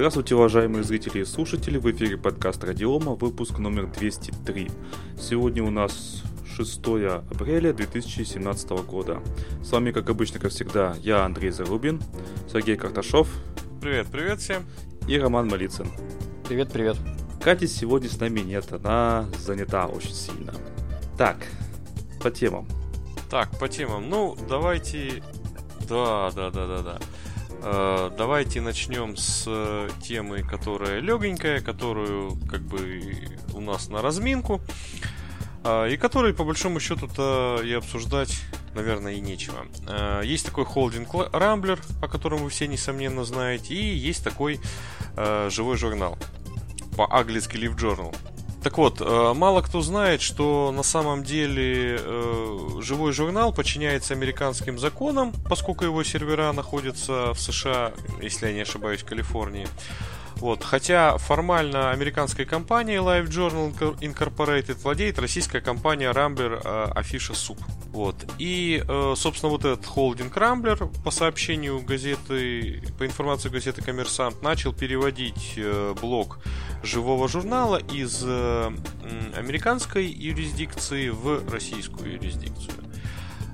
Здравствуйте, уважаемые зрители и слушатели, в эфире подкаст Радиома, выпуск номер 203. Сегодня у нас 6 апреля 2017 года. С вами, как обычно, как всегда, я Андрей Зарубин, Сергей Карташов. Привет, привет всем. И Роман Малицын. Привет, привет. Кати сегодня с нами нет, она занята очень сильно. Так, по темам. Так, по темам. Ну, давайте... Да, да, да, да, да. Э, давайте начнем с э, темы, которая легенькая, которую как бы у нас на разминку. Э, и которой, по большому счету-то, и обсуждать, наверное, и нечего. Есть такой холдинг Рамблер, о котором вы все, несомненно, знаете, и есть такой живой журнал по-английски Live Journal. Так вот, э, мало кто знает, что на самом деле э, живой журнал подчиняется американским законам, поскольку его сервера находятся в США, если я не ошибаюсь, в Калифорнии. Вот. Хотя формально американской компанией Live Journal Incorporated владеет российская компания Rambler э, Afisha Soup. Вот. И, э, собственно, вот этот холдинг Рамблер, по сообщению газеты, по информации газеты Коммерсант, начал переводить э, блок живого журнала из э, американской юрисдикции в российскую юрисдикцию.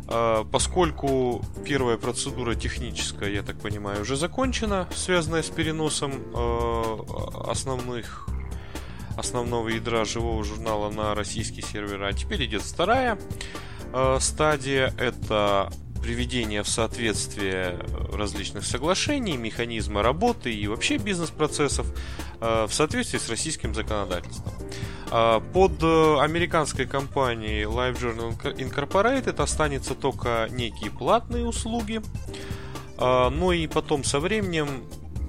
Поскольку первая процедура техническая, я так понимаю, уже закончена, связанная с переносом основных основного ядра живого журнала на российский сервер, а теперь идет вторая э, стадия это приведение в соответствие различных соглашений, механизма работы и вообще бизнес-процессов в соответствии с российским законодательством. Э, под американской компанией Live Journal Incorporated останется только некие платные услуги, но ну и потом со временем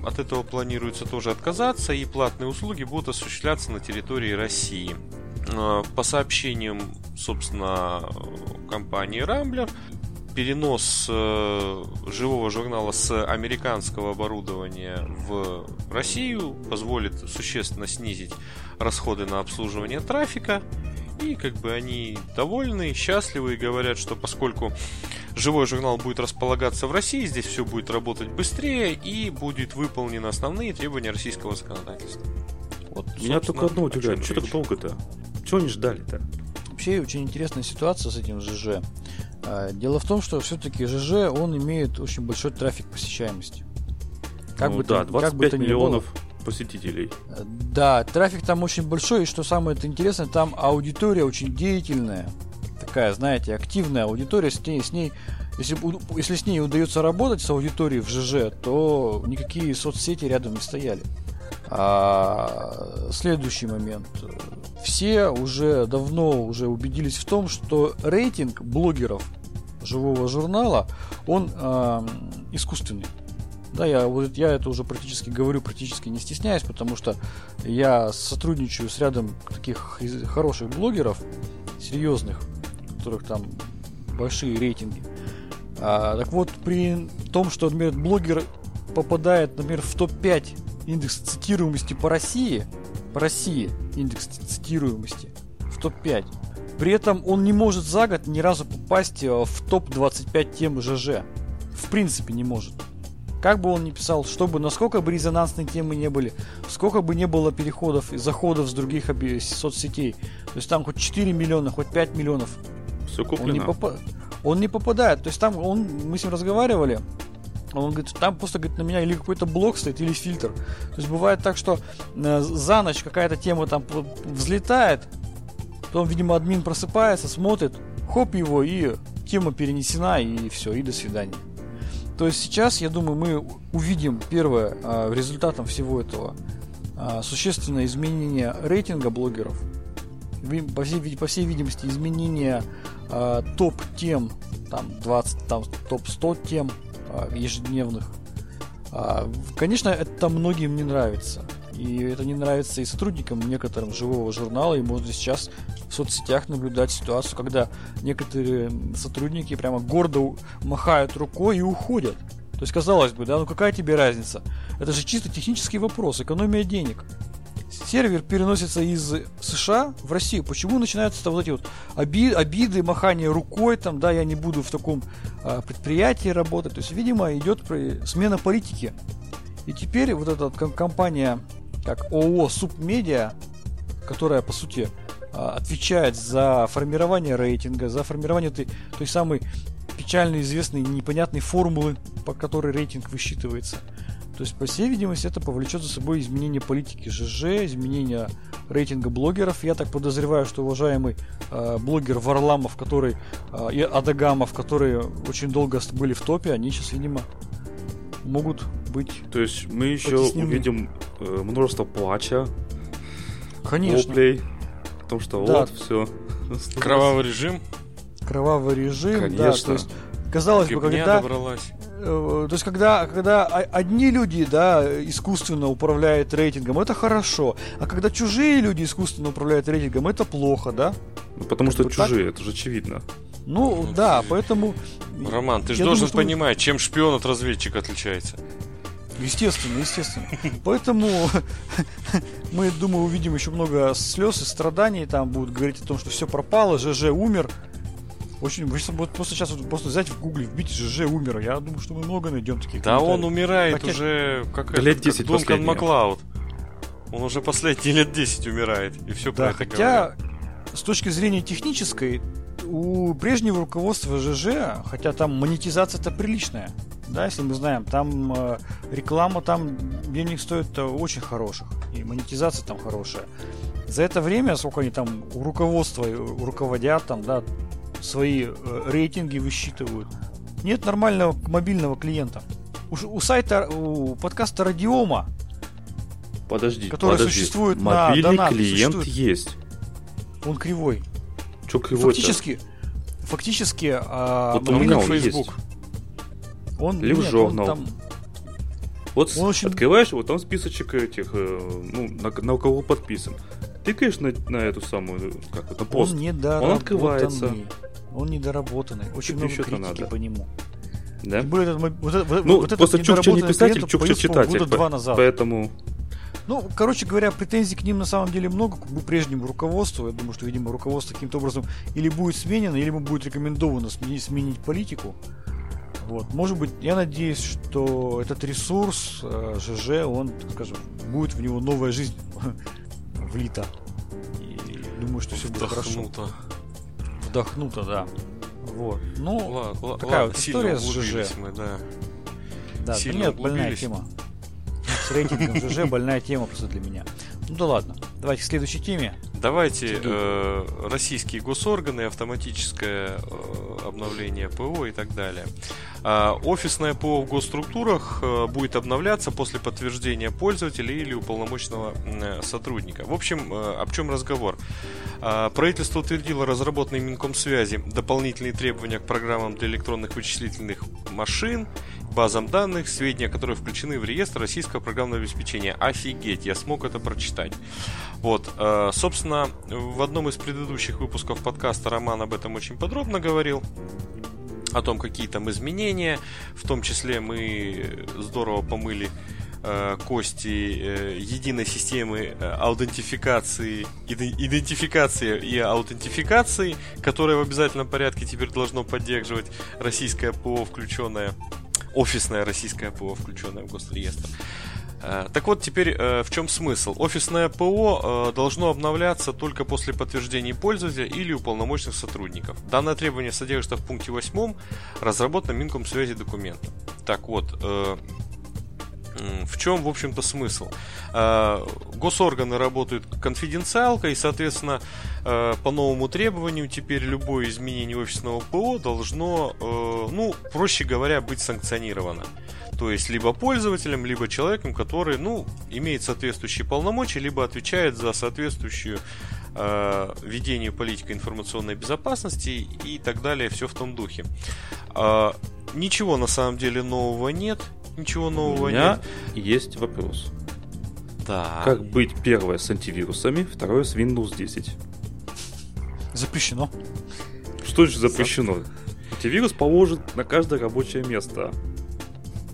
от этого планируется тоже отказаться, и платные услуги будут осуществляться на территории России. По сообщениям, собственно, компании Rambler перенос э, живого журнала с американского оборудования в Россию позволит существенно снизить расходы на обслуживание трафика. И как бы они довольны, счастливы и говорят, что поскольку живой журнал будет располагаться в России, здесь все будет работать быстрее и будет выполнены основные требования российского законодательства. Вот, Меня только одно удивляет, что так долго-то? Чего они ждали-то? Вообще очень интересная ситуация с этим ЖЖ. А, дело в том, что все-таки ЖЖ, он имеет очень большой трафик посещаемости. Как ну, бы да, 25 как бы то миллионов было, посетителей. Э, да, трафик там очень большой, и что самое интересное, там аудитория очень деятельная. Такая, знаете, активная аудитория, с ней, с ней если, если с ней удается работать с аудиторией в ЖЖ, то никакие соцсети рядом не стояли. А, следующий момент все уже давно уже убедились в том, что рейтинг блогеров живого журнала, он э, искусственный. Да, я, вот, я это уже практически говорю, практически не стесняюсь, потому что я сотрудничаю с рядом таких хороших блогеров, серьезных, у которых там большие рейтинги. А, так вот, при том, что, например, блогер попадает, например, в топ-5 индекс цитируемости по России, России индекс цитируемости в топ-5. При этом он не может за год ни разу попасть э, в топ-25 тем ЖЖ. В принципе не может. Как бы он ни писал, чтобы насколько бы резонансные темы не были, сколько бы не было переходов и заходов с других соцсетей, то есть там хоть 4 миллиона, хоть 5 миллионов, Все куплено. Он не, попа- он не попадает. То есть там он, мы с ним разговаривали, он говорит, там просто говорит, на меня или какой-то блок стоит, или фильтр. То есть бывает так, что э, за ночь какая-то тема там взлетает, потом, видимо, админ просыпается, смотрит, хоп его, и тема перенесена, и все, и до свидания. То есть сейчас, я думаю, мы увидим первое э, результатом всего этого э, существенное изменение рейтинга блогеров. По всей, по всей видимости, изменение топ-тем, там 20, там топ-100 тем ежедневных. А, конечно, это многим не нравится. И это не нравится и сотрудникам некоторым живого журнала. И можно сейчас в соцсетях наблюдать ситуацию, когда некоторые сотрудники прямо гордо махают рукой и уходят. То есть, казалось бы, да, ну какая тебе разница? Это же чисто технический вопрос, экономия денег сервер переносится из США в Россию. Почему начинаются вот эти вот оби, обиды, махание рукой, там, да, я не буду в таком а, предприятии работать. То есть, видимо, идет смена политики. И теперь вот эта вот компания, как ООО Субмедиа, которая, по сути, а, отвечает за формирование рейтинга, за формирование той, той самой печально известной непонятной формулы, по которой рейтинг высчитывается. То есть, по всей видимости, это повлечет за собой изменение политики ЖЖ, изменение рейтинга блогеров. Я так подозреваю, что уважаемый э, блогер Варламов, который э, и Адагамов, которые очень долго были в топе, они сейчас, видимо, могут быть. То есть мы еще потеснены. увидим э, множество плача, Конечно. Воплей, о том, что да. вот все. Кровавый режим. Кровавый режим, Конечно. да. То есть казалось бы, когда добралась. Э, то есть, когда, когда одни люди, да, искусственно управляют рейтингом, это хорошо. А когда чужие люди искусственно управляют рейтингом, это плохо, да? Ну, потому что вот чужие, так? это же очевидно. Ну, ну да, ты... поэтому... Роман, ты же должен думаю, что... понимать, чем шпион от разведчика отличается. Естественно, естественно. Поэтому мы, думаю, увидим еще много слез и страданий. Там будут говорить о том, что все пропало, ЖЖ умер. Очень, вот просто сейчас вот просто взять в гугле, вбить ЖЖ умер. Я думаю, что мы много найдем таких. Да он умирает Хотя... уже как лет 10 как Дункан Маклауд. Он уже последние лет 10 умирает. И все да, про это хотя говорят. с точки зрения технической, у прежнего руководства ЖЖ, хотя там монетизация-то приличная, да, если мы знаем, там э, реклама там денег стоит очень хороших, и монетизация там хорошая. За это время, сколько они там у руководства руководят, там, да, свои э, рейтинги высчитывают. Нет нормального мобильного клиента. У, у сайта, у подкаста Радиома, подожди, который подожди. существует Мобильный на донат, клиент существует. есть. Он кривой. Че кривой Фактически, фактически, а, вот мобильный у меня Facebook. Он, Либо нет, журнал. Он там... Вот он очень... открываешь, вот там списочек этих, э, ну, на, на кого подписан. Тыкаешь на, на эту самую, как это, пост. Он, он открывается. Он недоработанный. Очень Ты много критики надо. по нему. Да? более, вот, вот, ну, вот просто Чукча не писатель, Чукча читатель. Года два назад. Поэтому... Ну, короче говоря, претензий к ним на самом деле много, к прежнему руководству. Я думаю, что, видимо, руководство каким-то образом или будет сменено, или ему будет рекомендовано сменить, сменить политику. Вот. Может быть, я надеюсь, что этот ресурс э, ЖЖ, он, так скажем, будет в него новая жизнь влита. И думаю, что все будет хорошо. Вдохнуто, да. Вот. Ну, ладно, такая ладно, вот история с ЖЖ. Мы, да. Да, сильно нет, больная тема. С рейтингом ЖЖ больная тема просто для меня. Ну да ладно. Давайте к следующей теме. Давайте э, российские госорганы, автоматическое э, обновление ПО и так далее. Э, офисное ПО в госструктурах э, будет обновляться после подтверждения пользователя или уполномоченного э, сотрудника. В общем, э, об чем разговор? Э, правительство утвердило разработанные Минкомсвязи дополнительные требования к программам для электронных вычислительных машин базам данных, сведения, которые включены в реестр российского программного обеспечения. Офигеть, я смог это прочитать. Вот, э, собственно, в одном из предыдущих выпусков подкаста Роман об этом очень подробно говорил о том, какие там изменения. В том числе мы здорово помыли э, кости э, единой системы аутентификации, идентификации и аутентификации, которая в обязательном порядке теперь должно поддерживать российское ПО, включенное офисное российское ПО, включенное в госреестр. Э, так вот, теперь э, в чем смысл? Офисное ПО э, должно обновляться только после подтверждения пользователя или уполномоченных сотрудников. Данное требование содержится в пункте 8, разработанном Минкомсвязи документа. Так вот, в чем, в общем-то, смысл? Госорганы работают конфиденциалкой, и, соответственно, по новому требованию теперь любое изменение офисного ПО должно, ну, проще говоря, быть санкционировано. То есть либо пользователем, либо человеком, который, ну, имеет соответствующие полномочия, либо отвечает за соответствующую э, ведение политики информационной безопасности и так далее, все в том духе. Э, ничего на самом деле нового нет, ничего нового У меня нет. есть вопрос. Да. Как быть первое с антивирусами, второе с Windows 10? Запрещено. Что же запрещено? Антивирус положит на каждое рабочее место.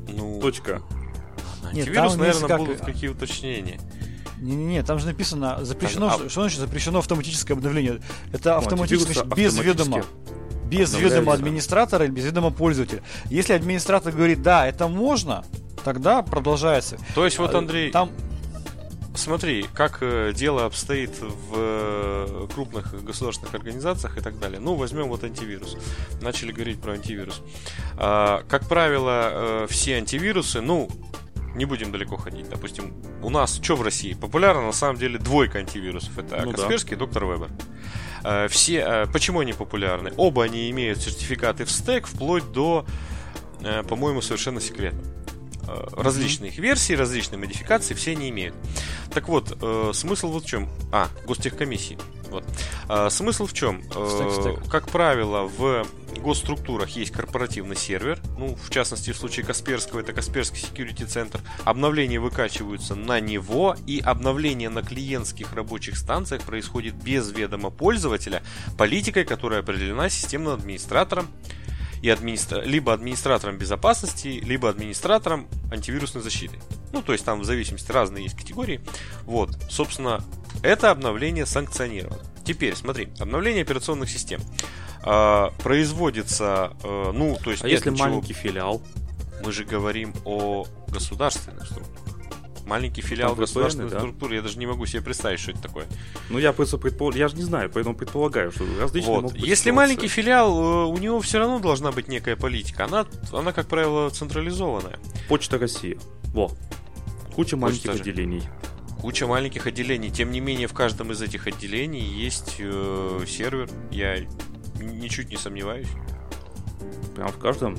Ну, Точка. Нет, Антивирус, наверное, как... будут какие уточнения. Не-не-не, там же написано запрещено, а, что значит запрещено автоматическое обновление? Это ну, автоматически без ведома. Без ведома администратора или без ведома пользователя. Если администратор говорит, да, это можно, тогда продолжается. То есть вот, А, Андрей, Там, смотри, как э, дело обстоит в э, крупных государственных организациях и так далее. Ну, возьмем вот антивирус. Начали говорить про антивирус. А, как правило, э, все антивирусы, ну, не будем далеко ходить. Допустим, у нас что в России? Популярно на самом деле двойка антивирусов. Это Ну да. Касперский и доктор Вебер. Э, Все, э, почему они популярны? Оба они имеют сертификаты в стек, вплоть до, э, по-моему, совершенно секретно. Э, Различные их версии, различные модификации, все они имеют. Так вот, э, смысл вот в чем. А, гостехкомиссии. Вот. А, смысл в чем? Э. Как правило, в госструктурах есть корпоративный сервер. Ну, в частности, в случае Касперского, это Касперский Security Center. Обновления выкачиваются на него, и обновление на клиентских рабочих станциях происходит без ведома пользователя, политикой, которая определена системным администратором и администра... либо администратором безопасности, либо администратором антивирусной защиты. Ну, то есть там в зависимости разные есть категории. Вот, собственно, это обновление санкционировано. Теперь, смотри, обновление операционных систем а, производится, э, ну, то есть А если ничего- маленький филиал? мы же говорим о государственных структурах. Маленький филиал Там государственной да? структуры, я даже не могу себе представить, что это такое. Ну, я просто предполагаю, я же не знаю, поэтому предполагаю, что различные Вот. Если маленький филиал, э, у него все равно должна быть некая политика. Она, она как правило, централизованная. Почта России. Во. Куча маленьких же. отделений. Куча маленьких отделений. Тем не менее, в каждом из этих отделений есть э, сервер. Я ничуть не сомневаюсь. Прям в каждом.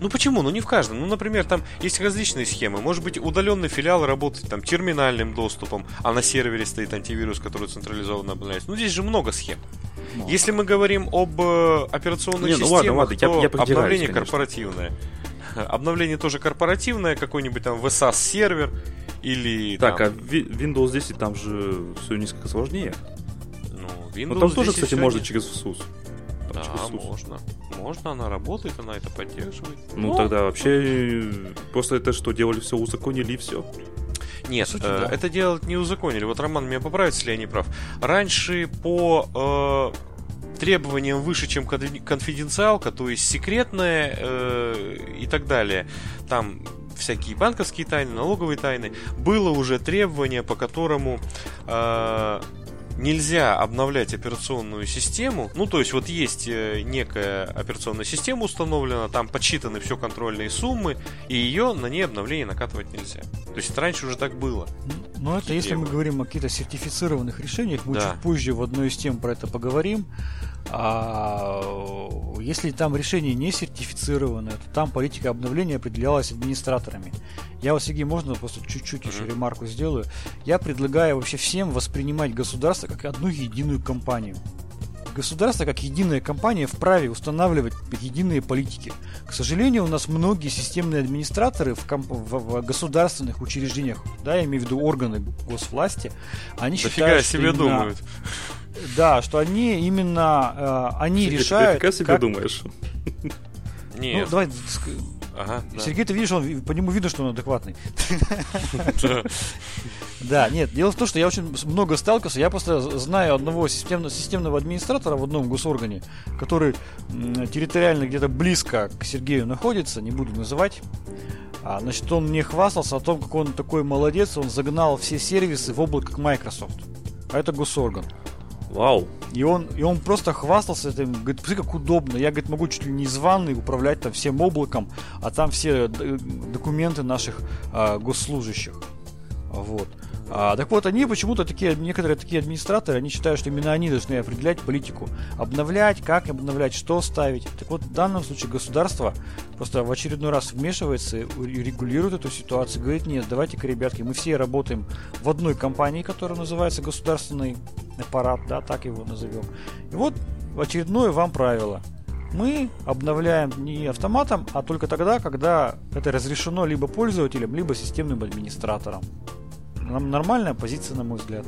Ну почему? Ну не в каждом. Ну, например, там есть различные схемы. Может быть, удаленный филиал работает там терминальным доступом, а на сервере стоит антивирус, который централизованно обновляется. Ну здесь же много схем. Ну. Если мы говорим об э, операционных Не, ну системах, ладно, ладно, я- то я придираюсь, обновление конечно. корпоративное. Обновление тоже корпоративное, какой-нибудь там VSAS сервер или Так, а там, Ви- Windows 10 там же все несколько сложнее. ну, Windows Ну там тоже, 10 кстати, можно нет. через SUS. Да, SUS. можно. Можно, она работает, она это поддерживает. Ну, тогда вообще просто это что, делали все, узаконили и все. Нет, сути, э, да. это делать не узаконили. Вот Роман меня поправит, если я не прав. Раньше по э, требованиям выше, чем конфи- конфиденциалка, то есть секретная э, и так далее, там всякие банковские тайны, налоговые тайны, было уже требование, по которому э, нельзя обновлять операционную систему. Ну, то есть вот есть э, некая операционная система установлена, там подсчитаны все контрольные суммы, и ее на ней обновление накатывать нельзя. То есть это раньше уже так было. Но это если мы говорим о каких-то сертифицированных решениях, мы Да. чуть позже в одной из тем про это поговорим. А если там решение не сертифицированное, то там политика обновления определялась администраторами. Я вот, Сергей, можно просто чуть-чуть еще ремарку сделаю? Я предлагаю вообще всем воспринимать государство как одну единую компанию. Государство как единая компания вправе устанавливать единые политики. К сожалению, у нас многие системные администраторы в, комп- в- в государственных учреждениях, да, я имею в виду органы госвласти, они Дофига считают, что себе именно- думают. Да, что они именно э, они Сергей, ты решают. дофига себе как- думаешь. Ну, Нет. давай, ск- Ага, да. Сергей, ты видишь, он, по нему видно, что он адекватный. Да. Да, нет, дело в том, что я очень много сталкивался, я просто знаю одного системно- системного администратора в одном госоргане, который территориально где-то близко к Сергею находится, не буду называть. А, значит, он мне хвастался о том, как он такой молодец, он загнал все сервисы в облако к Microsoft. А это госорган. Вау. И он, и он просто хвастался этим, говорит, посмотри, как удобно. Я, говорит, могу чуть ли не из ванной управлять там всем облаком, а там все д- документы наших а, госслужащих. Вот. А, так вот, они почему-то такие, некоторые такие администраторы, они считают, что именно они должны определять политику. Обновлять, как обновлять, что ставить. Так вот, в данном случае государство просто в очередной раз вмешивается и регулирует эту ситуацию. Говорит, нет, давайте-ка, ребятки, мы все работаем в одной компании, которая называется государственный аппарат, да, так его назовем. И вот очередное вам правило. Мы обновляем не автоматом, а только тогда, когда это разрешено либо пользователям, либо системным администратором. Нам нормальная позиция, на мой взгляд.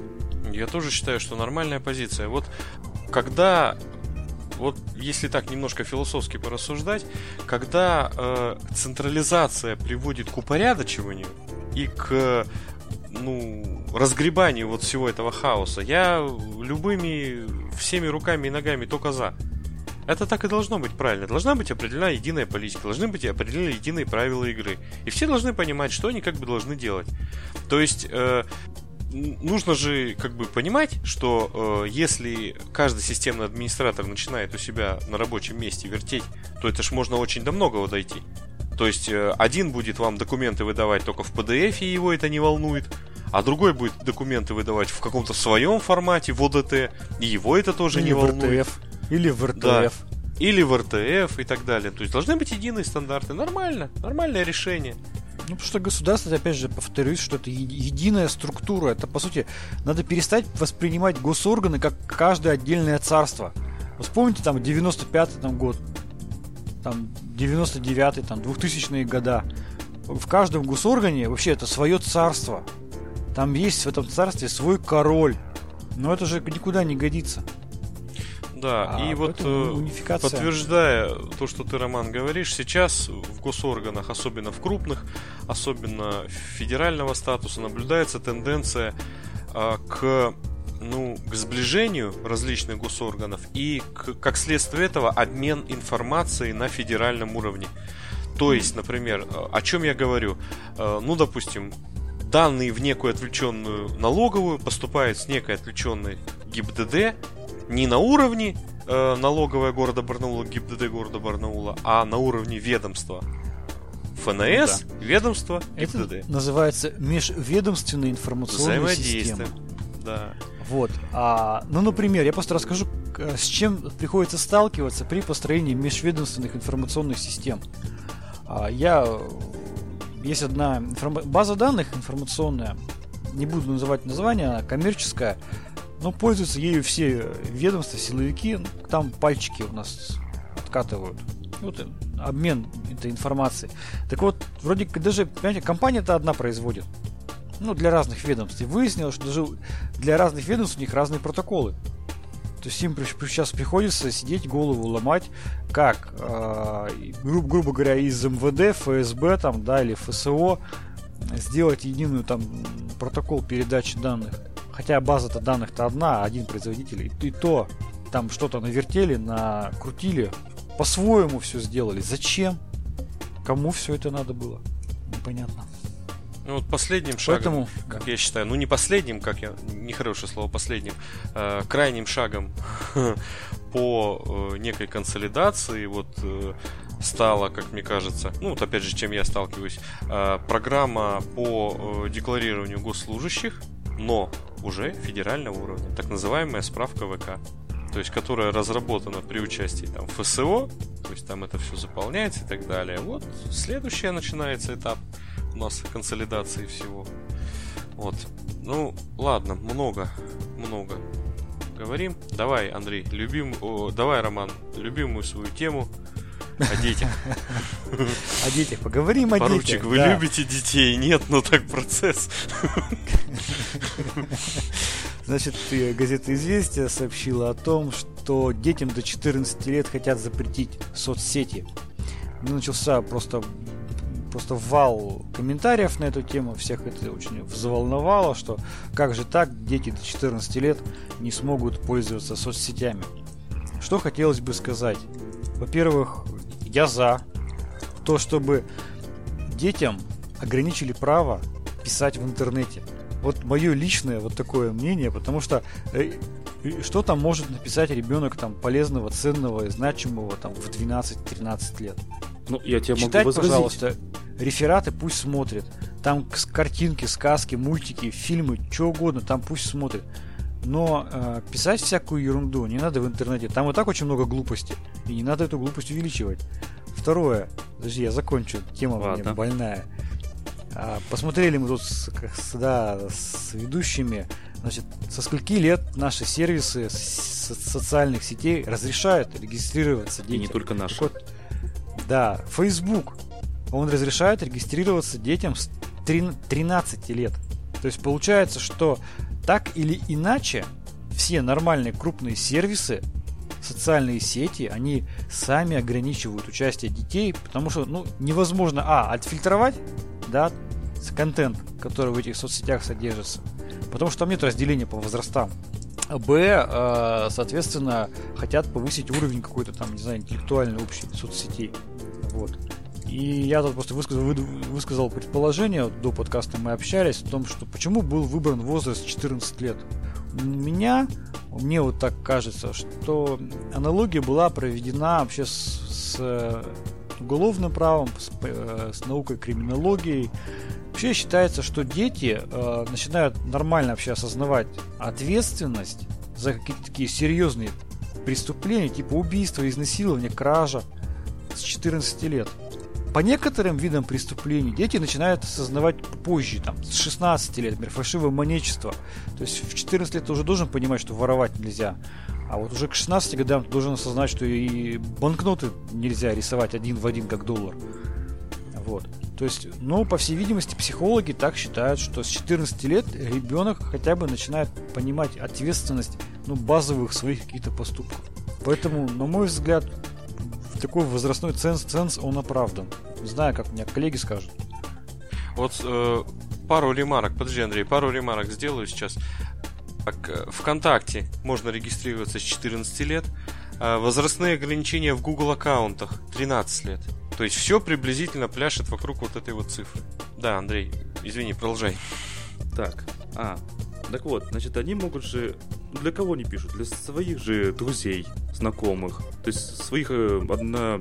Я тоже считаю, что нормальная позиция. Вот когда, вот если так немножко философски порассуждать, когда э, централизация приводит к упорядочиванию и к ну, разгребанию вот всего этого хаоса, я любыми, всеми руками и ногами только за. Это так и должно быть правильно. Должна быть определена единая политика, должны быть определены единые правила игры. И все должны понимать, что они как бы должны делать. То есть э, нужно же как бы понимать, что э, если каждый системный администратор начинает у себя на рабочем месте вертеть, то это ж можно очень до многого дойти. То есть э, один будет вам документы выдавать только в PDF, и его это не волнует, а другой будет документы выдавать в каком-то своем формате, в ОДТ, и его это тоже Или не в волнует. РТФ. Или в РТФ. Да. Или в РТФ и так далее. То есть должны быть единые стандарты. Нормально, нормальное решение. Ну, потому что государство, опять же, повторюсь, что это единая структура. Это, по сути, надо перестать воспринимать госорганы как каждое отдельное царство. Вспомните там 95-й там, год, там 99-й, там 2000-е года. В каждом госоргане вообще это свое царство. Там есть в этом царстве свой король. Но это же никуда не годится. Да, А и вот э, унификация. подтверждая то, что ты, Роман, говоришь, сейчас в госорганах, особенно в крупных, особенно федерального статуса, наблюдается тенденция а, к ну, к сближению различных госорганов и, к- как следствие этого, обмен информацией на федеральном уровне. То есть, например, э, о чем я говорю? Э, Ну, допустим, данные в некую отвлеченную налоговую поступают с некой отвлеченной ГИБДД не на уровне э, налоговая города Барнаула, ГИБДД города Барнаула, а на уровне ведомства. ФНС, ведомство, Это ГИБДД. называется межведомственная информационная система. Да. Вот. А, ну, например, я просто расскажу, с чем приходится сталкиваться при построении межведомственных информационных систем. А, я... Есть одна информа- база данных информационная, не буду называть название, она коммерческая, но пользуются ею все ведомства, силовики, там пальчики у нас откатывают. Вот обмен этой информацией. Так вот, вроде даже, понимаете, компания-то одна производит. Ну, для разных ведомств. И выяснилось, что даже для разных ведомств у них разные протоколы. То есть им сейчас приходится сидеть, голову ломать, как, э, гру- грубо говоря, из МВД, ФСБ там, да, или ФСО сделать единую там протокол передачи данных. Хотя база-то данных-то одна, один производитель. И, и то там что-то навертели, накрутили, по-своему все сделали. Зачем? Кому все это надо было? Непонятно. Ну вот последним шагом, Поэтому, как я считаю, ну не последним, как я, нехорошее слово последним, э, крайним шагом по э, некой консолидации вот э, стала, как мне кажется, ну вот опять же, чем я сталкиваюсь, э, программа по э, декларированию госслужащих, но уже федерального уровня, так называемая справка ВК. То есть, которая разработана при участии там ФСО, то есть там это все заполняется и так далее. Вот следующий начинается этап нас консолидации всего. Вот. Ну, ладно, много, много говорим. Давай, Андрей, любим, о, давай, Роман, любимую свою тему о детях. О детях поговорим о Поручик, детях. вы да. любите детей? Нет, ну так процесс. Значит, газета «Известия» сообщила о том, что детям до 14 лет хотят запретить соцсети. Ну, Начался просто, просто вал комментариев на эту тему. Всех это очень взволновало, что как же так, дети до 14 лет не смогут пользоваться соцсетями. Что хотелось бы сказать? Во-первых, я за то, чтобы детям ограничили право писать в интернете. Вот мое личное вот такое мнение, потому что э, что там может написать ребенок там полезного, ценного, значимого там в 12-13 лет? Ну, я тебе Читать, могу возразить. пожалуйста, рефераты пусть смотрят. Там картинки, сказки, мультики, фильмы, что угодно, там пусть смотрят. Но э, писать всякую ерунду не надо в интернете. Там и так очень много глупости. И не надо эту глупость увеличивать. Второе. Подожди, я закончу. Тема у меня больная. А, посмотрели мы тут с, с- да, с ведущими. Значит, со скольки лет наши сервисы с- социальных сетей разрешают регистрироваться И детям? не только наши. Так вот, да, Facebook. Он разрешает регистрироваться детям с трин- 13 лет. То есть получается, что так или иначе все нормальные крупные сервисы, социальные сети, они сами ограничивают участие детей, потому что ну, невозможно, а, отфильтровать, да, контент, который в этих соцсетях содержится, потому что там нет разделения по возрастам. Б, э, соответственно, хотят повысить уровень какой-то там, не знаю, интеллектуальный общий соцсетей. Вот. И я тут просто высказал, высказал предположение, до подкаста мы общались, о том, что почему был выбран возраст 14 лет. У меня, мне вот так кажется, что аналогия была проведена вообще с, с уголовным правом, с, э, с наукой криминологией. Вообще считается, что дети э, начинают нормально вообще осознавать ответственность за какие-то такие серьезные преступления, типа убийства, изнасилования, кража с 14 лет. По некоторым видам преступлений дети начинают осознавать позже, там, с 16 лет, например, фальшивое монечество. То есть в 14 лет ты уже должен понимать, что воровать нельзя. А вот уже к 16 годам ты должен осознать, что и банкноты нельзя рисовать один в один, как доллар. Вот. То есть, ну, по всей видимости, психологи так считают, что с 14 лет ребенок хотя бы начинает понимать ответственность, ну, базовых своих каких-то поступков. Поэтому, на мой взгляд, такой возрастной ценз, ценз он оправдан. Не знаю, как мне коллеги скажут. Вот э, пару ремарок, подожди, Андрей, пару ремарок сделаю сейчас. Так, э, ВКонтакте можно регистрироваться с 14 лет. А возрастные ограничения в Google аккаунтах 13 лет. То есть все приблизительно пляшет вокруг вот этой вот цифры. Да, Андрей, извини, продолжай. Так, а, так вот, значит, они могут же... Для кого они пишут? Для своих же друзей, знакомых. То есть своих э, одна...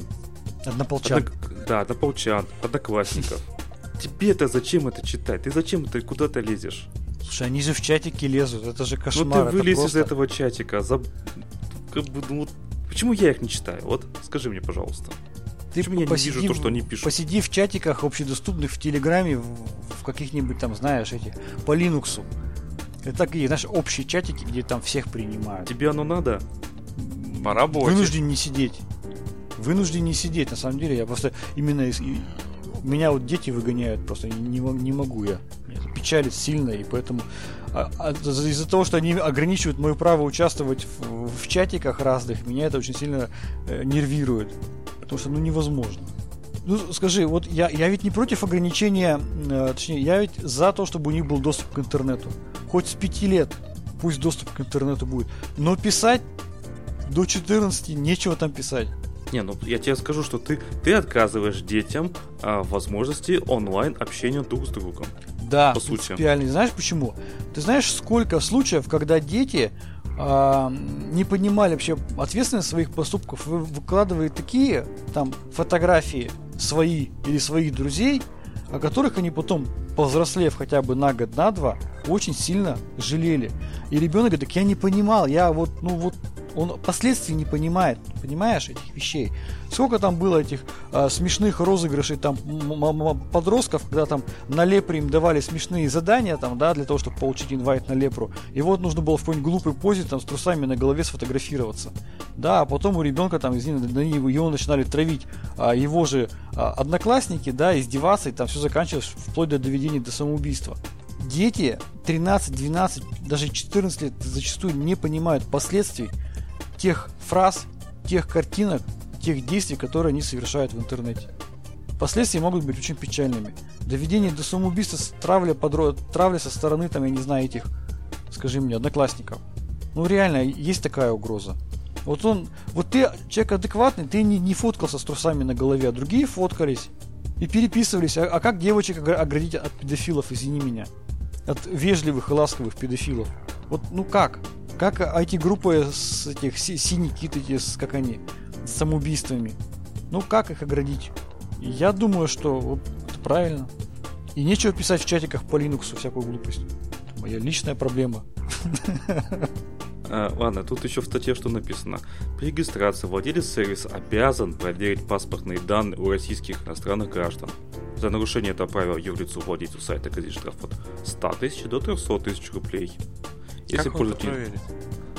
Однополчан. Одно... Да, однополчан, одноклассников. Тебе-то зачем это читать? Ты зачем ты куда-то лезешь? Слушай, они же в чатике лезут, это же кошмар. Ну ты вылез просто... из этого чатика, за... как бы, ну, почему я их не читаю? Вот скажи мне, пожалуйста. Ты Почему я не вижу то, что они пишут? Посиди в чатиках общедоступных в Телеграме, в, в каких-нибудь там, знаешь, эти, по Линуксу. Это такие, знаешь, общие чатики, где там всех принимают. Тебе оно надо? По работе. Вынужден не сидеть. Вынужден не сидеть, на самом деле. Я просто именно из... Меня вот дети выгоняют, просто не, не могу я. Меня печалит сильно, и поэтому а, а, из-за того, что они ограничивают мое право участвовать в, в чатиках разных, меня это очень сильно э, нервирует. Потому что ну невозможно. Ну, скажи, вот я, я ведь не против ограничения, э, точнее, я ведь за то, чтобы у них был доступ к интернету. Хоть с 5 лет пусть доступ к интернету будет. Но писать до 14 нечего там писать. Не, ну я тебе скажу, что ты, ты отказываешь детям а, возможности онлайн общения друг с другом. Да, по сути. принципиально. Знаешь почему? Ты знаешь, сколько случаев, когда дети а, не понимали вообще ответственность своих поступков, вы выкладывают такие там фотографии свои или своих друзей, о которых они потом, повзрослев хотя бы на год, на два, очень сильно жалели. И ребенок говорит, так я не понимал, я вот, ну вот он последствий не понимает, понимаешь, этих вещей. Сколько там было этих э, смешных розыгрышей там подростков, когда там на лепре им давали смешные задания там, да, для того, чтобы получить инвайт на лепру. И вот нужно было в какой-нибудь глупой позе там с трусами на голове сфотографироваться. Да, а потом у ребенка там, извини, на его начинали травить а, его же а, одноклассники, да, издеваться, и там все заканчивалось вплоть до доведения до самоубийства дети 13, 12, даже 14 лет зачастую не понимают последствий тех фраз, тех картинок, тех действий, которые они совершают в интернете. Последствия могут быть очень печальными. Доведение до самоубийства, травля, подро... травля со стороны, там, я не знаю, этих, скажи мне, одноклассников. Ну, реально, есть такая угроза. Вот он, вот ты человек адекватный, ты не, не фоткался с трусами на голове, а другие фоткались и переписывались. А, а как девочек оградить от педофилов, извини меня? От вежливых и ласковых педофилов. Вот, ну как? Как IT-группы с этих синих кит эти, с, как они, с самоубийствами. Ну, как их оградить? Я думаю, что вот, это правильно. И нечего писать в чатиках по Linux всякую глупость. Это моя личная проблема. А, ладно, тут еще в статье что написано. При регистрации владелец сервиса обязан проверить паспортные данные у российских иностранных граждан. За нарушение этого правила юрлицу владельцу сайта грозит штраф от 100 тысяч до 300 тысяч рублей. Если как?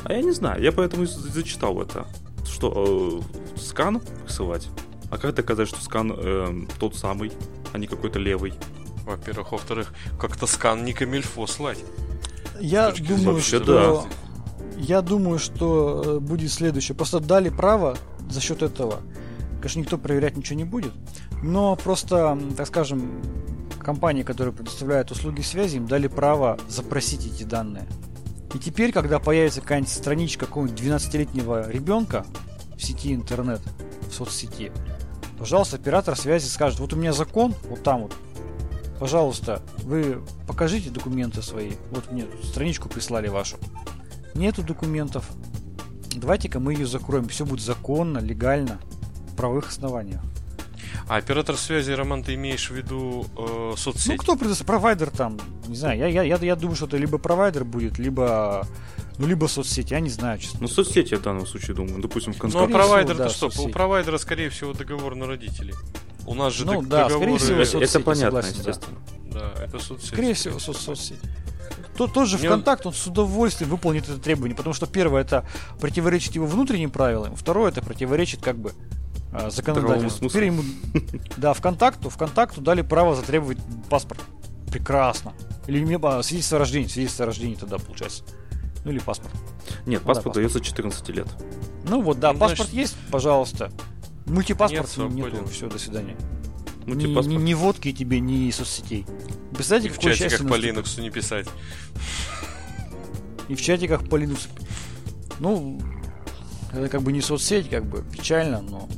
А я не знаю, я поэтому и зачитал это. Что, э, скан присылать? А как доказать, что скан э, тот самый, а не какой-то левый? Во-первых, во-вторых, как-то скан не камильфо слать. Я думаю, Вообще, что... Да. Я думаю, что э, будет следующее. Просто дали право за счет этого. Конечно, никто проверять ничего не будет. Но просто, так скажем, компании, которые предоставляют услуги связи, им дали право запросить эти данные. И теперь, когда появится какая-нибудь страничка какого-нибудь 12-летнего ребенка в сети интернет, в соцсети, пожалуйста, оператор связи скажет, вот у меня закон, вот там вот, пожалуйста, вы покажите документы свои. Вот мне страничку прислали вашу. Нету документов. Давайте-ка мы ее закроем. Все будет законно, легально, в правовых основаниях. А оператор связи, Роман, ты имеешь в виду э, соцсеть? Ну, кто предоставляет? Провайдер там, не знаю, я, я, я, я думаю, что это либо провайдер будет, либо ну, либо соцсети, я не знаю, честно. Ну, соцсети я в данном случае думаю. Допустим, в Ну, а Скорее провайдер всего, это да, что? У соцсети. провайдера, скорее всего, договор на родителей. У нас же Ну, дог- да, договоры... скорее всего, Это, соцсети, это понятно, согласен, да. естественно. Да, это соцсети. Скорее всего, со- соцсети. Тот, тот же Мне ВКонтакт, он с удовольствием выполнит это требование, потому что первое это противоречит его внутренним правилам, второе это противоречит как бы а, законодательству. Теперь ему, да, ВКонтакту, ВКонтакту дали право затребовать паспорт. Прекрасно. Или а, свидетельство о рождении, свидетельство о рождении тогда получается. Ну или паспорт. Нет, Ну да, паспорт паспорт. дается 14 лет. Ну вот, да, Ну, паспорт значит, есть, пожалуйста. Мультипаспорт нет, нету, свободен. все, до свидания. Ну, Ни, ни, ни водки тебе, ни соцсетей. И Представляете, в какое чатиках счастье по? Linux не писать. И в чатиках по Linux. Ну, это как бы не соцсеть, как бы печально, но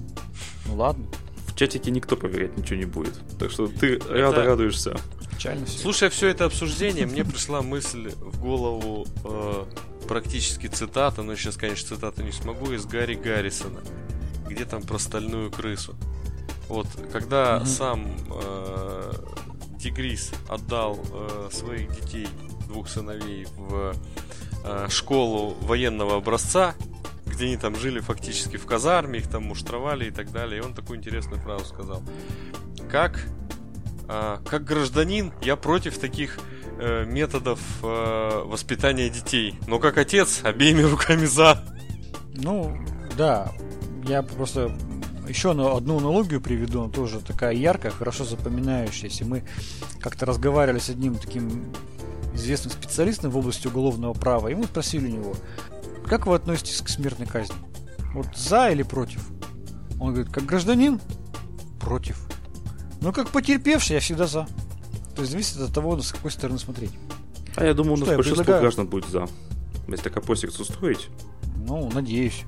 ну ладно, В чатике никто проверять ничего не будет. Так что ты рада радуешься. печально все. Слушая все это обсуждение, мне пришла мысль в голову э, практически цитата, но сейчас, конечно, цитату не смогу, из Гарри Гаррисона, где там про стальную крысу. Вот, когда Мгм. сам э, Тигрис отдал э, своих детей, двух сыновей, в э, школу военного образца, где они там жили фактически в казарме, их там муштровали и так далее, и он такую интересную фразу сказал. Как а, как гражданин, я против таких э, методов э, воспитания детей. Но как отец, обеими руками за. Ну, да, я просто еще одну аналогию приведу, она тоже такая яркая, хорошо запоминающаяся. Мы как-то разговаривали с одним таким известным специалистом в области уголовного права, и мы спросили у него, как вы относитесь к смертной казни? Вот за или против? Он говорит, как гражданин? Против. Но как потерпевший, я всегда за. То есть зависит от того, с какой стороны смотреть. А я думаю, у Что, нас я большинство предлагаю? граждан будет за. Если так опросик устроить. Ну, надеюсь.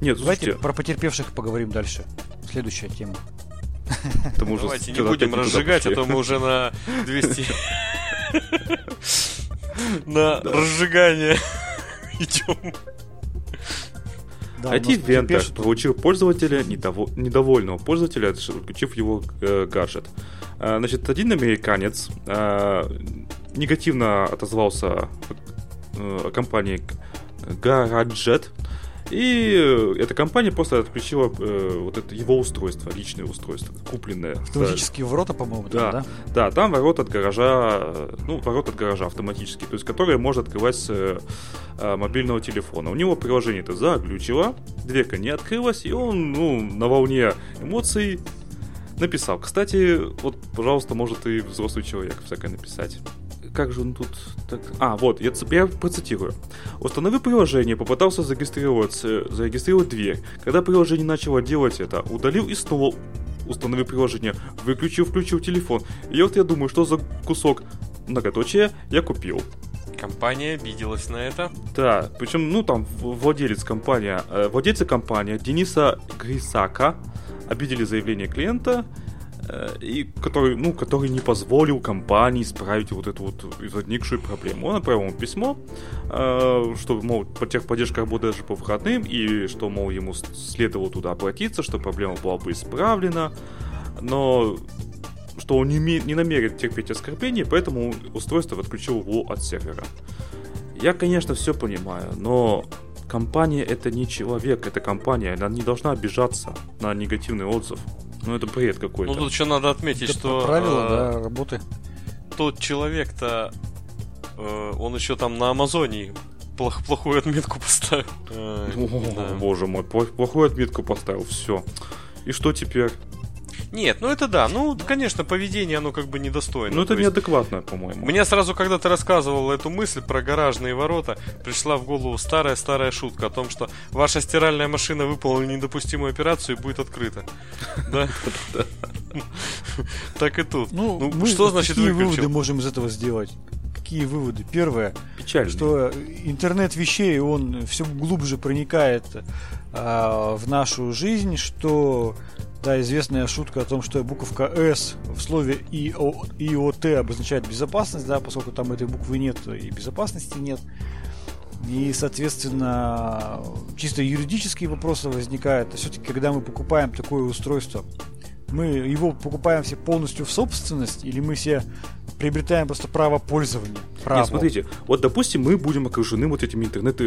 Нет, Давайте слушайте, про потерпевших поговорим дальше. Следующая тема. это мы уже Давайте не будем разжигать, а то мы уже на 200... На разжигание идем. Да, IT-вентор потерпевший- получил пользователя, недово- недовольного пользователя, отключив его э, гаджет. А, Значит, один американец а, негативно отозвался э, о компании Garaget, и э, эта компания просто отключила э, вот это его устройство, личное устройство, купленное. Автоматические ворота, по-моему, там, Да. да? Да, там ворот от гаража, ну, ворот от гаража автоматически, то есть которые можно открывать с э, мобильного телефона. У него приложение это заглючило, дверка не открылась, и он, ну, на волне эмоций написал. Кстати, вот, пожалуйста, может и взрослый человек всякое написать. Как же он тут... Так... А, вот, я, я процитирую. Установив приложение, попытался зарегистрировать, э, зарегистрировать дверь. Когда приложение начало делать это, удалил и снова установил приложение, выключил, включил телефон. И вот я думаю, что за кусок многоточия я купил. Компания обиделась на это. Да, причем, ну там владелец компании, э, владельцы компании Дениса Грисака обидели заявление клиента, и который, ну, который не позволил компании исправить вот эту вот возникшую проблему. Он отправил ему письмо, э, что, мол, техподдержка работает даже по выходным, и что, мол, ему следовало туда обратиться, что проблема была бы исправлена, но что он не, не намерен терпеть оскорбление, поэтому устройство отключил его от сервера. Я, конечно, все понимаю, но компания это не человек, это компания, она не должна обижаться на негативный отзыв. Ну это бред какой-то. Ну тут еще надо отметить, Это что правила, э, да, работы. тот человек-то, э, он еще там на Амазоне плох- плохую отметку поставил. Э, О, да. боже мой, плох- плохую отметку поставил, все. И что теперь? Нет, ну это да, ну конечно, поведение оно как бы недостойно. Ну это То есть неадекватно, по-моему. Мне сразу, когда ты рассказывал эту мысль про гаражные ворота, пришла в голову старая-старая шутка о том, что ваша стиральная машина выполнила недопустимую операцию и будет открыта. Да? Так и тут. Ну, Ну, что значит какие выключил? выводы можем из этого сделать? Какие выводы? Первое. Печально. что интернет вещей, он все глубже проникает а, в нашу жизнь, что да, известная шутка о том, что буковка S в слове IO, IoT обозначает безопасность, да, поскольку там этой буквы нет и безопасности нет. И, соответственно, чисто юридические вопросы возникают. А все-таки, когда мы покупаем такое устройство, мы его покупаем все полностью в собственность или мы себе приобретаем просто право пользования? Право. Нет, смотрите, вот допустим, мы будем окружены вот этими интернет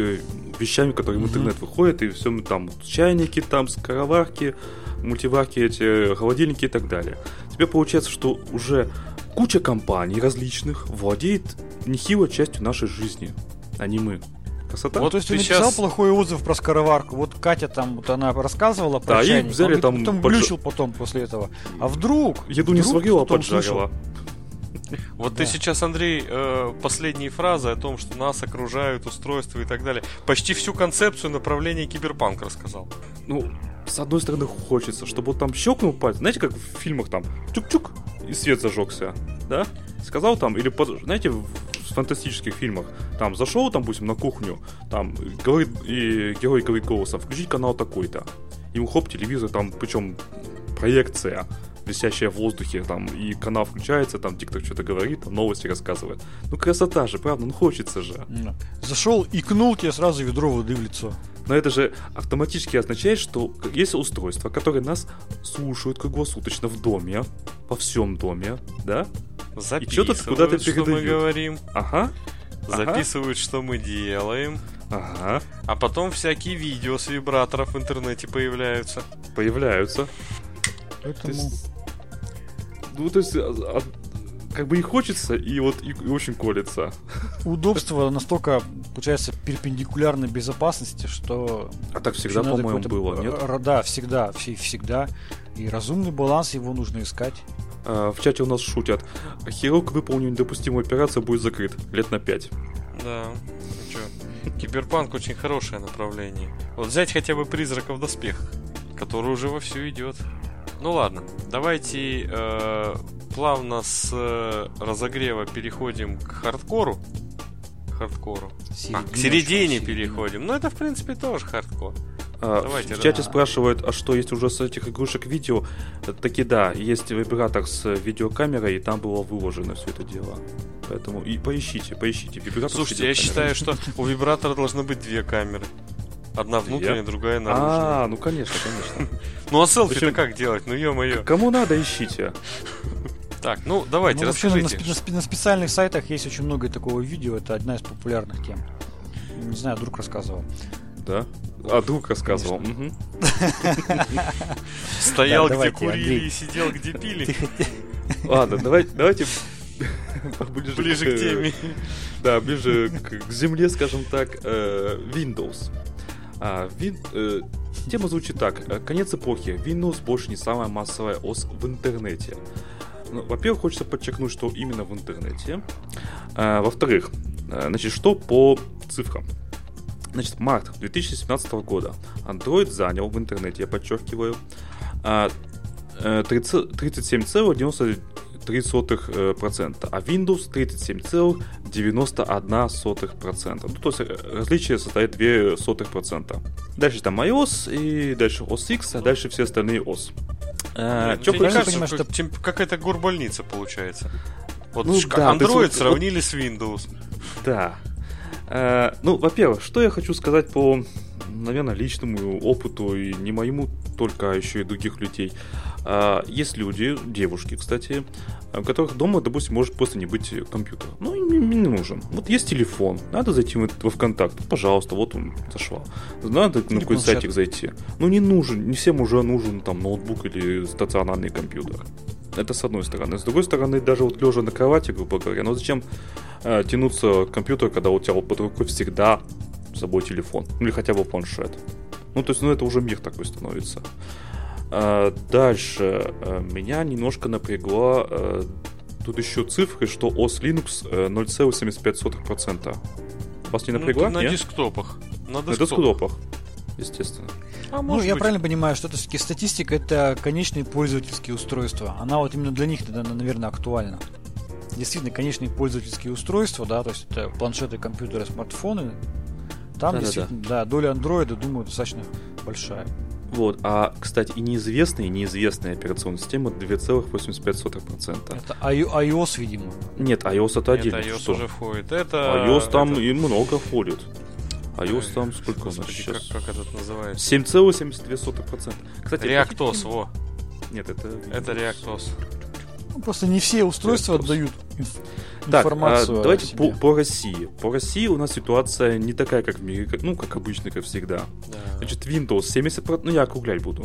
вещами, которые в интернет выходят, и все там чайники, там скороварки, мультиварки, эти холодильники и так далее. Теперь получается, что уже куча компаний различных владеет нехилой частью нашей жизни, а не мы. Красота. Вот, то есть ты, ты написал щас- плохой отзыв про скороварку. Вот Катя там, вот она рассказывала про Да, и чайник, взяли он там потом подж- глючил потом после этого. А вдруг? Еду не сварила, а поджарила. Вот Да. ты сейчас, Андрей, э, последние фразы о том, что нас окружают устройства и так далее, почти всю концепцию направления киберпанк рассказал. Ну, с одной стороны хочется, чтобы вот там щелкнул палец. Знаете, как в фильмах там чук-чук, и свет зажегся, да? Сказал там, или, знаете, в фантастических фильмах, там зашел, там, допустим, на кухню, там, говорит, и герой говорит голосом, включить канал такой-то. Ему хоп, телевизор, там, причем проекция, висящая в воздухе, там, и канал включается, там, диктор что-то говорит, там, новости рассказывает. Ну, красота же, правда, ну, хочется же. Зашел, икнул тебе сразу ведро воды в лицо. Но это же автоматически означает, что есть устройства, которые нас слушают круглосуточно в доме, во всем доме, да? Записывают, чё-то куда-то что мы передают. говорим, Ага, Ага. записывают, что мы делаем, ага, а потом всякие видео с вибраторов в интернете появляются. появляются. То Поэтому... есть, ну, то есть, а- а, как бы и хочется, и вот и, и очень колется. Удобство настолько, получается, перпендикулярно безопасности, что... А так всегда, по-моему, было, нет? Да, всегда, все- всегда. И разумный баланс его нужно искать. А, в чате у нас шутят. Хирург, выполнив недопустимую операцию, будет закрыт лет на пять. Да, ну чё, киберпанк очень хорошее направление. Вот взять хотя бы призраков в доспехах, который уже вовсю идет. Ну ладно, давайте э, плавно с э, разогрева переходим к хардкору. Хардкору. А, к середине переходим. Ну, это, в принципе, тоже хардкор. А, Давайте, в да. чате спрашивают, а что есть уже с этих игрушек видео? Э, Таки да, есть вибратор с видеокамерой, и там было выложено все это дело. Поэтому и поищите, поищите. Вибратор Слушайте, я считаю, что у вибратора должно быть две камеры. Одна внутренняя, другая наружная. А, ну конечно, конечно. Ну а селфи-то как делать? Ну ё-моё. Кому надо, ищите. Так, ну давайте, Ну, на, расскажите. на спе- на специальных сайтах есть очень много такого видео, это одна из популярных тем. Не знаю, друг рассказывал. Да? А друг рассказывал. Стоял, Да, где давайте, курили Андрей. и сидел, где пили. Ладно, давай, давайте ближе, Ближе к теме. Да, ближе к, к земле, скажем так, э, Windows. А, вин- э, тема звучит так. Э, Конец эпохи. Windows больше не самая массовая ос в интернете. Ну, во-первых, хочется подчеркнуть, что именно в интернете. А, во-вторых, э, значит, что по цифрам. Значит, март 2017 года Android занял в интернете, я подчеркиваю, а, э, 30 37,93%, а Windows 37,91%. Ну, то есть э, различие составит 0,02%. Дальше там iOS, и дальше OS X, а дальше все остальные OS. Блин, чё тебе кажется, понимаю, как чем- какая-то горбольница получается? Вот Ну ш- да, то есть Android вот- сравнили с Windows. Да. Э, ну, во-первых, что я хочу сказать по, наверное, личному опыту и не моему только, а еще и других людей. А, есть люди, девушки, кстати, у которых дома, допустим, может просто не быть компьютера. Ну, им не, нужен. Вот есть телефон, надо зайти в- во ВКонтакт. Пожалуйста, вот он зашла. Надо на Или какой планшет. сайтик зайти. Ну, не нужен, не всем уже нужен там ноутбук или стационарный компьютер. Это с одной стороны. С другой стороны, даже вот лежа на кровати, грубо говоря, ну зачем э, тянуться к компьютеру, когда у тебя вот под рукой всегда с собой телефон? Ну или хотя бы планшет. Ну, то есть, ну это уже мир такой становится. А, дальше э, меня немножко напрягло э, тут еще цифры, что OS Linux э, 0,75%. Вас не Ну, напрягла? на Нет? десктопах. На На десктопах. десктопах. Естественно. А Ну, я быть. правильно понимаю, что это все-таки статистика это конечные пользовательские устройства. Она вот именно для них, тогда, наверное, актуальна. действительно конечные пользовательские устройства, да, то есть это планшеты, компьютеры, смартфоны, там Да-да-да. действительно, да, доля андроида, думаю, достаточно большая. Вот, а, кстати, и неизвестные, и неизвестные операционные системы 2,85%. Это iOS, видимо. Нет, iOS это Нет, отдельно. iOS что? уже входит. Это... iOS там это- и много входит. iOS Ой, там сколько у нас господи, сейчас? Как, как этот называется? 7,72%. Кстати, Реактос, во. Нет, это... Это Реактос. Ну, просто не все устройства Reactos. отдают Так, информацию. а, давайте по, по России. По России у нас ситуация не такая, как в мире, как- ну, как обычно, как всегда. Да. Значит, Windows 70%, ну, я округлять буду.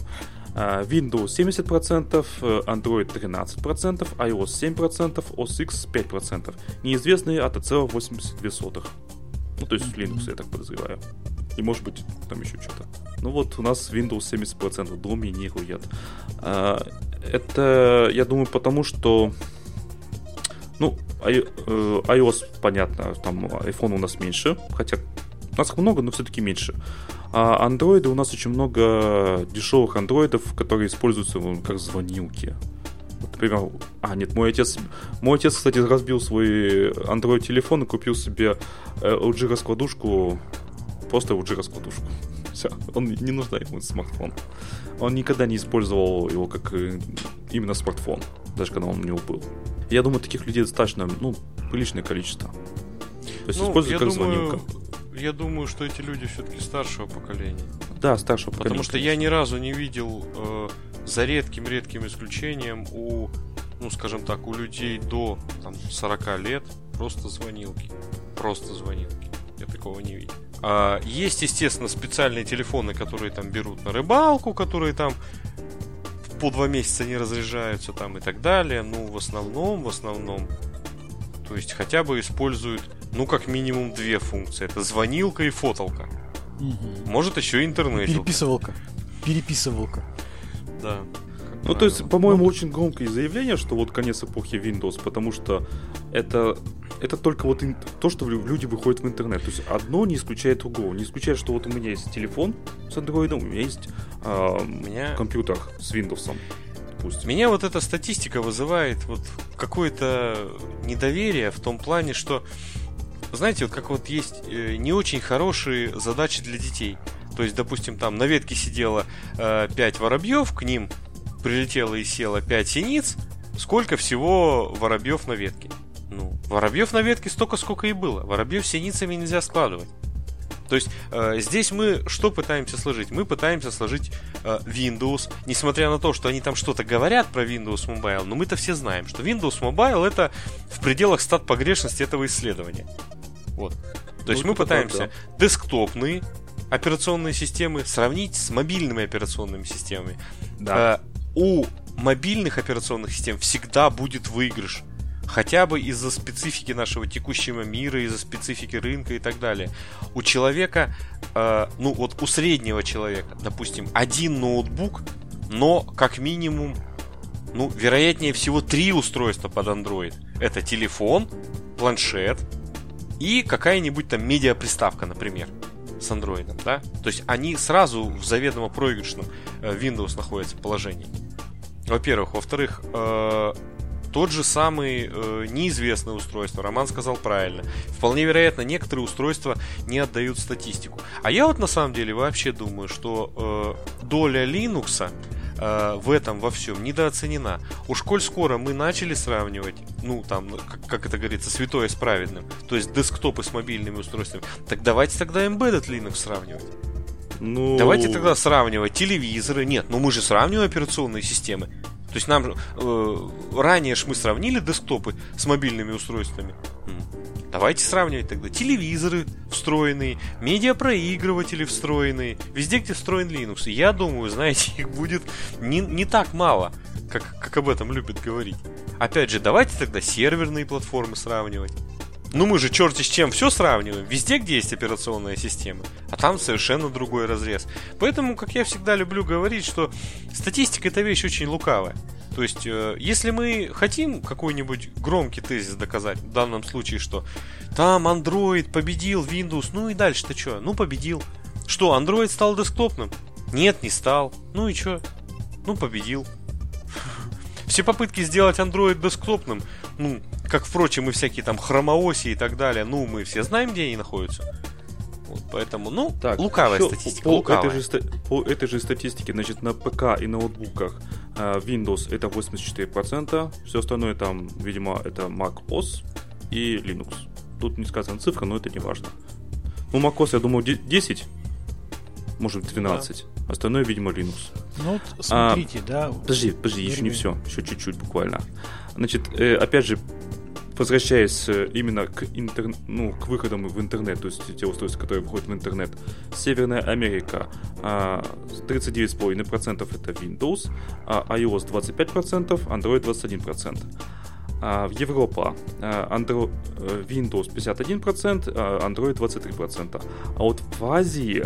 А, Windows 70%, э, Android 13%, iOS 7%, OS X 5%. Неизвестные от 1,82. Ну, то есть Linux, я так подозреваю. И может быть там еще что-то. Ну вот у нас Windows 70% доминирует. Это, я думаю, потому что ну, э, iOS, понятно, там iPhone у нас меньше, хотя нас их много, но все-таки меньше. А андроиды у нас очень много дешевых андроидов, которые используются ну, как звонилки. Вот, например, а, нет, мой отец, мой отец, кстати, разбил свой Android телефон и купил себе э, LG раскладушку, просто LG раскладушку. Все, он не нужна ему смартфон. Он никогда не использовал его как э, именно смартфон, даже когда он у него был. Я думаю, таких людей достаточно, ну, приличное количество. То есть Ну, используют как думаю, звонилка. я думаю, что эти люди все-таки старшего поколения. Да, старшего Потому поколения, что я ни разу не видел, э, за редким-редким исключением, у, ну, скажем так, у людей до там, 40 лет просто звонилки. Просто звонилки. Я такого не видел. А, есть, естественно, специальные телефоны, которые там берут на рыбалку, которые там по два месяца не разряжаются там и так далее. Ну, в основном, в основном, то есть хотя бы используют, ну, как минимум две функции. Это звонилка и фотолка. Мгм. Может еще и интернет. Переписывалка. Переписывалка. Да. Ну, то есть, по-моему, очень громкое заявление, что вот конец эпохи Windows, потому что это, это только вот то, что лю- люди выходят в интернет. То есть одно не исключает другого. Не исключает, что вот у меня есть телефон с Android, у меня есть а, меня- компьютер с Windows. Допустим. Меня вот эта статистика вызывает вот какое-то недоверие в том плане, что, знаете, вот как вот есть э, не очень хорошие задачи для детей. То есть, допустим, там на ветке сидело 5 воробьев, к ним прилетело и село 5 синиц. Сколько всего воробьев на ветке? Ну, воробьев на ветке столько, сколько и было. Воробьев с синицами нельзя складывать. То есть э, здесь мы что пытаемся сложить? Мы пытаемся сложить э, Windows, несмотря на то, что они там что-то говорят про Windows Mobile, но мы-то все знаем, что Windows Mobile это в пределах стат погрешности этого исследования. Вот. То есть Ну, мы это пытаемся так, десктопные операционные системы сравнить с мобильными операционными системами. Да. Э, у мобильных операционных систем всегда будет выигрыш. Хотя бы из-за специфики нашего текущего мира, из-за специфики рынка и так далее. У человека, э, ну вот у среднего человека, допустим, один ноутбук, но как минимум, ну, вероятнее всего, три устройства под Android. Это телефон, планшет и какая-нибудь там медиаприставка, например, с андроидом, да? То есть они сразу в заведомо проигрышном э, Windows находятся положении. Во-первых. Во-вторых, э, тот же самый э, неизвестное устройство, Роман сказал правильно. Вполне вероятно, некоторые устройства не отдают статистику. А я вот на самом деле вообще думаю, что э, доля Linux э, в этом во всем недооценена. Уж коль скоро мы начали сравнивать, ну там, как, как это говорится, святое с праведным, то есть десктопы с мобильными устройствами, так давайте тогда Embedded Linux сравнивать. Ну, Давайте тогда сравнивать телевизоры. Нет, ну мы же сравниваем операционные системы. То есть нам э, ранее ж мы сравнили десктопы с мобильными устройствами. Давайте сравнивать тогда телевизоры встроенные, медиапроигрыватели встроенные, везде, где встроен Linux. Я думаю, знаете, их будет не, не так мало, как, как об этом любят говорить. Опять же, давайте тогда серверные платформы сравнивать. Ну мы же черти с чем все сравниваем. Везде, где есть операционная система. А там совершенно другой разрез. Поэтому, как я всегда люблю говорить, что статистика это вещь очень лукавая. То есть, э, если мы хотим какой-нибудь громкий тезис доказать, в данном случае, что там Android победил Windows, ну и дальше-то что? Ну победил. Что, Android стал десктопным? Нет, не стал. Ну и что? Ну победил. Все попытки сделать Android десктопным, ну, как, впрочем, и всякие там хромооси и так далее, ну, мы все знаем, где они находятся. Вот, поэтому, ну, так, лукавая статистика. По, лукавая. Этой же, по этой же статистике, значит, на ПК и ноутбуках uh, Windows это 84%, все остальное там, видимо, это Mac OS и Linux. Тут не сказана цифра, но это не важно. Ну, Mac OS, я думаю, 10, может 12. Да. Остальное, видимо, Linux. Ну, вот смотрите, а, да. Подожди, подожди, еще не все, еще чуть-чуть буквально. Значит, э, опять же, возвращаясь э, именно к, интер... ну, к выходам в интернет, то есть те устройства, которые выходят в интернет, Северная Америка 39,5% а, это Windows, а iOS 25%, Android 21%. А в Европа Android, э, Windows 51%, а Android 23%. А вот в Азии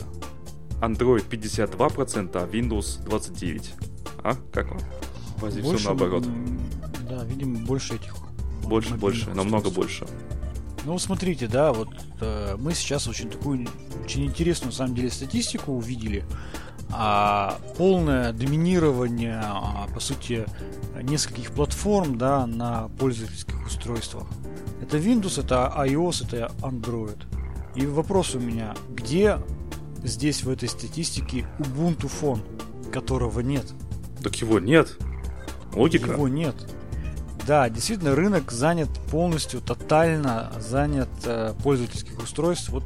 Android 52%, а Windows 29%. А? Как вам? В Азии больше, все наоборот. Да, видимо, больше этих больше, больше, намного больше. Ну, смотрите, да, вот э, мы сейчас очень такую, очень интересную, на самом деле, статистику увидели. А полное доминирование, а, по сути, нескольких платформ, да, на пользовательских устройствах. Это Windows, это iOS, это Android. И вопрос у меня, где здесь в этой статистике Ubuntu Phone, которого нет? Так его нет. Логика. Его нет. Да, действительно, рынок занят полностью, тотально занят э, пользовательских устройств вот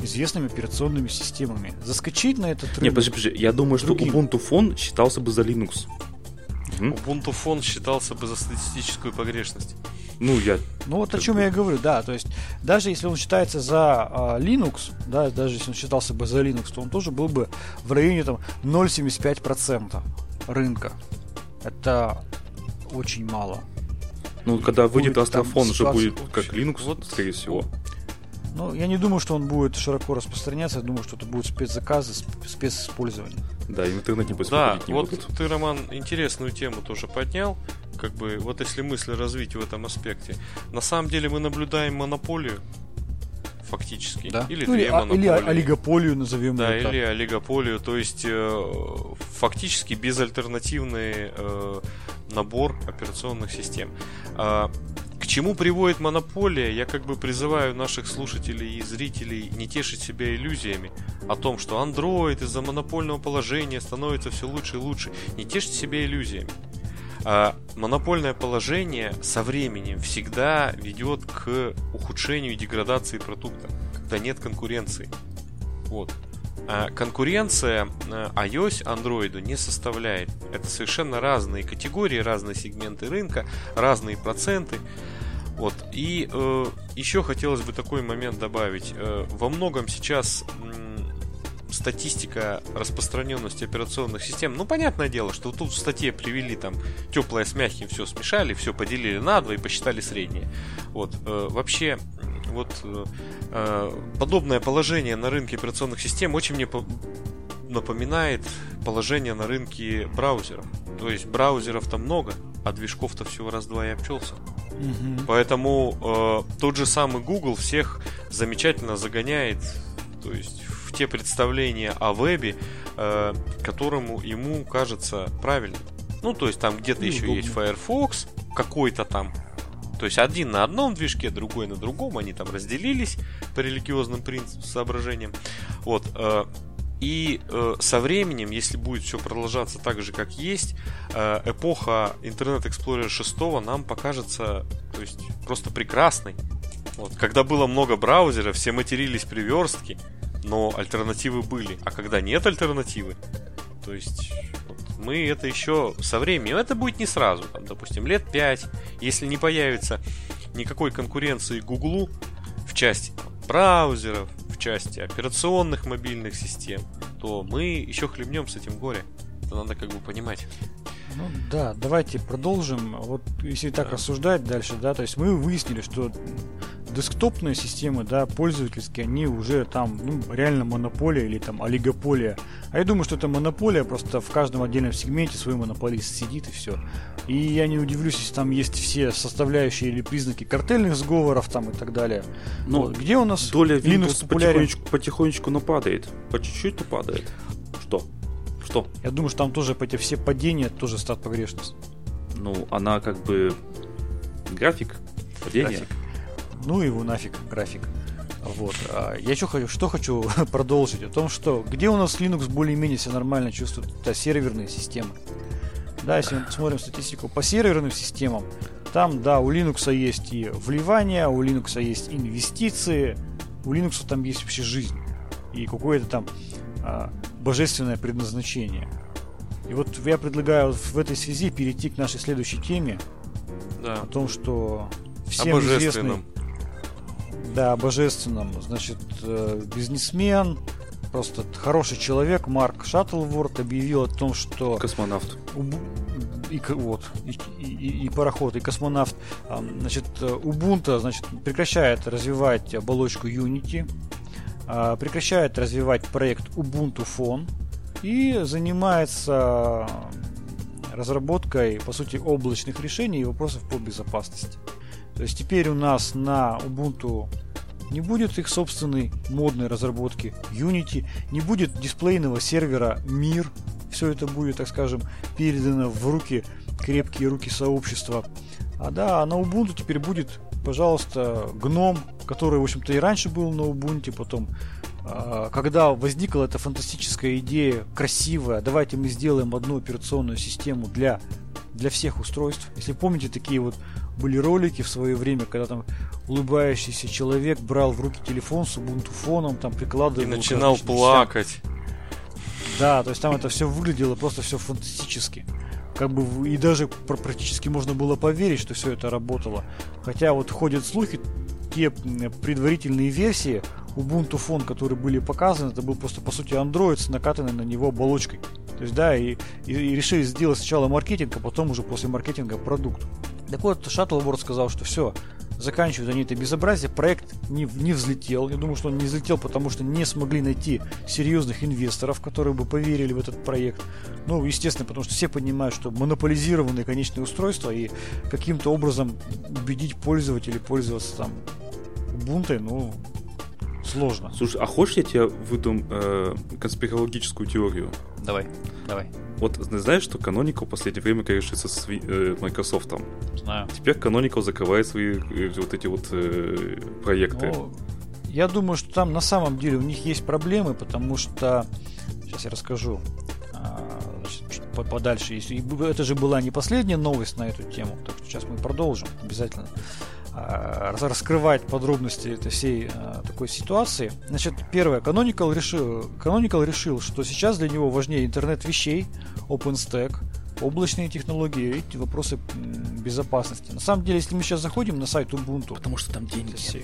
известными операционными системами. Заскочить на этот рынок... Не, подожди, подожди. Я думаю, другим. что Ubuntu Phone считался бы за Linux. Ubuntu Phone считался бы за статистическую погрешность. Ну, я... Ну, вот о чем я и говорю, да. То есть, даже если он считается за э, Linux, да, даже если он считался бы за Linux, то он тоже был бы в районе там 0,75% рынка. Это очень мало. Ну, когда выйдет Астрофон, уже будет как Linux, вот, скорее всего. Ну, я не думаю, что он будет широко распространяться, я думаю, что это будут спецзаказы, специспользование. Да, и в интернете не Да, не вот будут. ты, Роман, интересную тему тоже поднял. Как бы, вот если мысли развить в этом аспекте. На самом деле мы наблюдаем монополию фактически. Да? Или ну, две или, монополии. Или олигополию назовем. Да, или олигополию. То есть э, фактически безальтернативный э, набор операционных систем. Э, к чему приводит монополия? Я как бы призываю наших слушателей и зрителей не тешить себя иллюзиями о том, что Android из-за монопольного положения становится все лучше и лучше. Не тешьте себя иллюзиями. А монопольное положение со временем всегда ведет к ухудшению и деградации продукта, когда нет конкуренции. Вот. А конкуренция э, iOS Android не составляет. Это совершенно разные категории, разные сегменты рынка, разные проценты. Вот. И э, еще хотелось бы такой момент добавить. Э, во многом сейчас статистика распространенности операционных систем. Ну, понятное дело, что тут в статье привели там теплое с мягким, все смешали, все поделили на два и посчитали среднее. Вот. Э, вообще, вот э, э подобное положение на рынке операционных систем очень мне по напоминает положение на рынке браузеров. То есть браузеров там много, а движков-то всего раз-два и обчелся. Угу. Поэтому э, тот же самый Google всех замечательно загоняет, то есть те представления о вебе, э, которому ему кажется правильным. Ну, то есть там где-то еще есть Firefox, какой-то там. То есть один на одном движке, другой на другом, они там разделились по религиозным принципам, соображениям. Вот. Э, и э, со временем, если будет все продолжаться так же, как есть, э, эпоха Internet Explorer 6 нам покажется то есть, просто прекрасной. Вот. Когда было много браузеров, все матерились при верстке, но альтернативы были. А когда нет альтернативы, то есть вот, мы это еще со временем, это будет не сразу, там, допустим, лет 5, если не появится никакой конкуренции Гуглу в части там, браузеров, в части операционных мобильных систем, то мы еще хлебнем с этим горе. Это надо как бы понимать. Ну да, давайте продолжим. Вот если так да. рассуждать дальше, да, то есть мы выяснили, что десктопные системы, да, пользовательские, они уже там, ну, реально монополия или там олигополия. А я думаю, что это монополия, просто в каждом отдельном сегменте свой монополист сидит и все. И я не удивлюсь, если там есть все составляющие или признаки картельных сговоров там и так далее. Но вот. где у нас доля Linux потихонечку, потихонечку нападает? По чуть-чуть нападает. Что? Что? Я думаю, что там тоже эти все падения тоже стат погрешность. Ну, она как бы график Падение? График. Ну его нафиг, график. Вот. А я еще хочу, что хочу продолжить, о том, что где у нас Linux более-менее себя нормально чувствует, это серверные системы. Да, если мы посмотрим статистику по серверным системам, там, да, у Linux есть и вливания, у Linux есть инвестиции, у Linux там есть вообще жизнь и какое-то там божественное предназначение. И вот я предлагаю в этой связи перейти к нашей следующей теме. Да. О том, что всем О известный... Да, о божественном. Значит, э, бизнесмен, просто хороший человек, Марк Шаттлворд объявил о том, что... Космонавт. И, вот, и, и, и пароход, и космонавт. Значит, Ubuntu значит, прекращает развивать оболочку Unity, а, прекращает развивать проект Ubuntu Phone и занимается разработкой, по сути, облачных решений и вопросов по безопасности. То есть теперь у нас на Ubuntu не будет их собственной модной разработки Unity, не будет дисплейного сервера Мир. Все это будет, так скажем, передано в руки, крепкие руки сообщества. А да, на Ubuntu теперь будет, пожалуйста, гном, который, в общем-то, и раньше был на Ubuntu, потом а, когда возникла эта фантастическая идея, красивая, давайте мы сделаем одну операционную систему для, для всех устройств. Если помните, такие вот были ролики в свое время, когда там улыбающийся человек брал в руки телефон с Ubuntu фоном, там прикладывал... И начинал плакать. Да, то есть там это все выглядело просто все фантастически. Как бы и даже практически можно было поверить, что все это работало. Хотя вот ходят слухи, те предварительные версии Ubuntu фон, которые были показаны, это был просто по сути Android с накатанной на него оболочкой. То есть, да, и, и, и решили сделать сначала маркетинг, а потом уже после маркетинга продукт. Так вот, Шаттлборд сказал, что все, заканчивают они это безобразие, проект не, не взлетел. Я думаю, что он не взлетел, потому что не смогли найти серьезных инвесторов, которые бы поверили в этот проект. Ну, естественно, потому что все понимают, что монополизированные конечные устройства и каким-то образом убедить пользователей пользоваться там Ubuntu, ну, сложно. Слушай, а хочешь я тебе выдам э, конспирологическую теорию? Давай, давай. Вот знаешь, что Canonical в последнее время корешится с э, Microsoft? Знаю. Теперь Canonical закрывает свои э, вот эти вот э, проекты. Ну, я думаю, что там на самом деле у них есть проблемы, потому что... Сейчас я расскажу. А, значит, подальше. Это же была не последняя новость на эту тему, так что сейчас мы продолжим обязательно. А, раскрывать подробности этой всей а, такой ситуации. Значит, первое, Canonical решил, Canonical решил, что сейчас для него важнее интернет вещей, OpenStack, облачные технологии и вопросы безопасности. На самом деле, если мы сейчас заходим на сайт Ubuntu, потому что там деньги, все,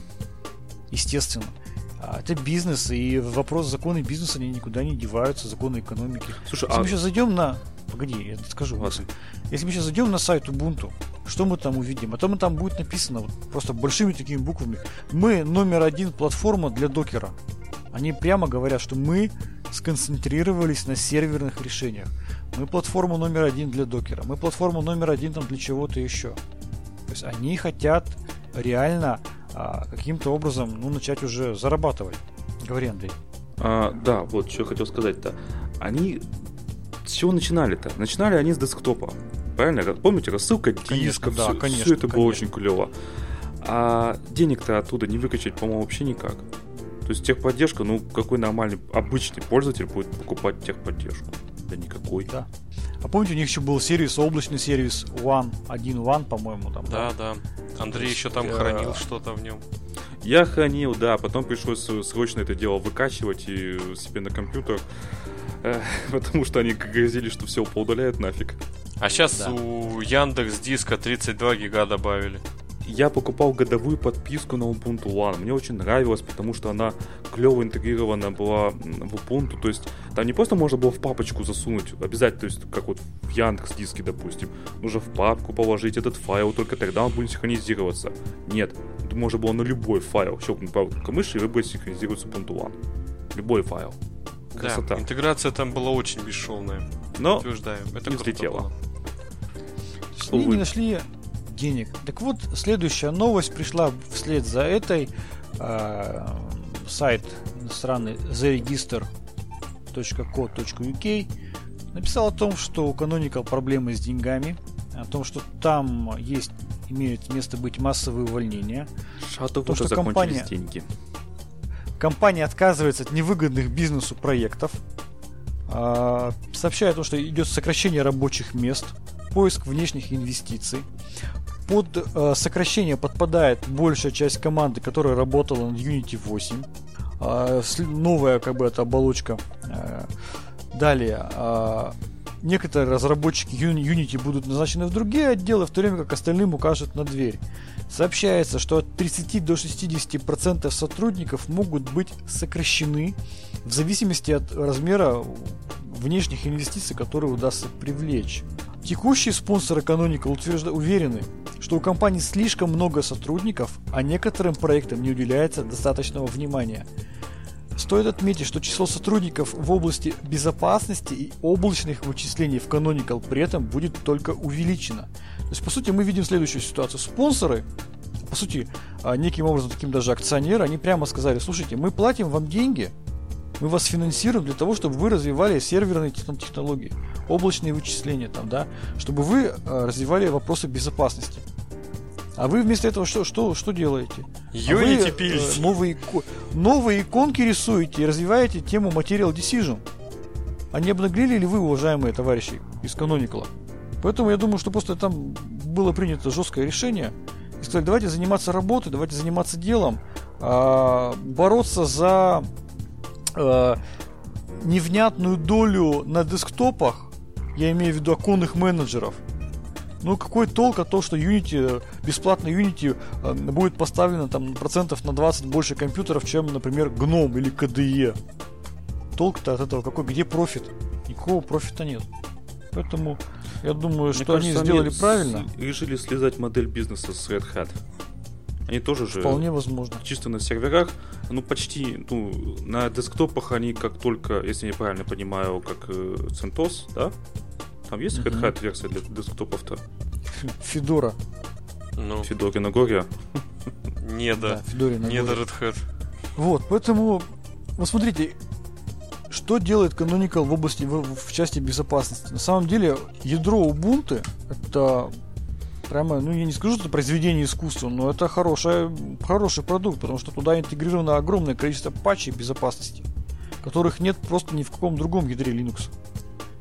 естественно, а, это бизнес, и вопрос законы бизнеса они никуда не деваются, законы экономики. Слушай, Если а... мы сейчас зайдем на... Погоди, я скажу. Если мы сейчас зайдем на сайт Ubuntu, что мы там увидим? А там, там будет написано вот, просто большими такими буквами. Мы номер один платформа для докера. Они прямо говорят, что мы сконцентрировались на серверных решениях. Мы платформа номер один для докера. Мы платформа номер один там для чего-то еще. То есть они хотят реально а, каким-то образом ну, начать уже зарабатывать. Говори, Андрей. А, да, вот что я хотел сказать-то. Они с чего начинали-то? Начинали они с десктопа. Правильно? Помните, рассылка дисков, да, все, конечно, все это конечно. было очень клево. А денег-то оттуда не выкачать, по-моему, вообще никак. То есть техподдержка, ну какой нормальный, обычный пользователь будет покупать техподдержку? Да никакой. Да. А помните, у них еще был сервис, облачный сервис One, 1 One, по-моему, там. Да, да. Андрей еще там хранил что-то в нем. Я хранил, да, потом пришлось срочно это дело выкачивать и себе на компьютер, э, потому что они грозили, что все поудаляют нафиг. А сейчас да. у Яндекс Диска 32 гига добавили я покупал годовую подписку на Ubuntu One. Мне очень нравилось, потому что она клево интегрирована была в Ubuntu. То есть там не просто можно было в папочку засунуть, обязательно, то есть как вот в Яндекс диске, допустим. Нужно в папку положить этот файл, только тогда он будет синхронизироваться. Нет, можно было на любой файл щелкнуть правой мыши и выбрать синхронизировать с Ubuntu One. Любой файл. Красота. Да, интеграция там была очень бесшовная. Но Утверждаем. Это не взлетело. Они не нашли денег. Так вот, следующая новость пришла вслед за этой. Э, сайт страны theregister.co.uk написал о том, что у Canonical проблемы с деньгами. о том, что там есть, имеют место быть массовые увольнения. Шату То, что что закончились компания- деньги. Компания отказывается от невыгодных бизнесу проектов. А, Сообщает о том, что идет сокращение рабочих мест, поиск внешних инвестиций. Под э, сокращение подпадает большая часть команды, которая работала над Unity 8. А, Новая как бы эта оболочка. Э, Далее. а, Некоторые разработчики Uni- Unity будут назначены в другие отделы, в то время как остальным укажут на дверь. Сообщается, что от 30 до 60% сотрудников могут быть сокращены в зависимости от размера внешних инвестиций, которые удастся привлечь. Текущие спонсоры Canonical утвержда- уверены, что у компании слишком много сотрудников, а некоторым проектам не уделяется достаточного внимания. Стоит отметить, что число сотрудников в области безопасности и облачных вычислений в Canonical при этом будет только увеличено. То есть, по сути, мы видим следующую ситуацию. Спонсоры, по сути, а, неким образом, таким даже акционеры, они прямо сказали, слушайте, мы платим вам деньги, мы вас финансируем для того, чтобы вы развивали серверные техно- технологии, облачные вычисления там, да, чтобы вы а, развивали вопросы безопасности. А вы вместо этого что, что, что делаете? А вы, Unity э, новые, новые иконки рисуете и развиваете тему Material Decision. А не обнаглели ли вы, уважаемые товарищи из Canonical? Поэтому я думаю, что просто там было принято жесткое решение. И сказали, давайте заниматься работой, давайте заниматься делом, а, бороться за а, невнятную долю на десктопах, я имею в виду оконных менеджеров. Ну какой толк от того, что Unity, бесплатно Unity э, будет поставлено там процентов на 20 больше компьютеров, чем, например, GNOME или KDE. Толк-то от этого какой? Где профит? Никакого профита нет. Поэтому я думаю, Мне что они кажется, сделали с- правильно. решили слезать модель бизнеса с Red Hat. Они тоже же Вполне возможно. чисто на серверах, ну почти, ну на десктопах они как только, если я правильно понимаю, как э, CentOS, да? Там есть Red. Hat версия для десктопов-то? Федора. Ну, Федорина Горе. не да. Федорина. Не до горе. Red Hat. Вот, поэтому, вот смотрите, что делает Canonical в области, в, в части безопасности? На самом деле, ядро Ubuntu это прямо, ну я не скажу, что это произведение искусства, но это хорошая, хороший продукт, потому что туда интегрировано огромное количество патчей безопасности, которых нет просто ни в каком другом ядре Linux.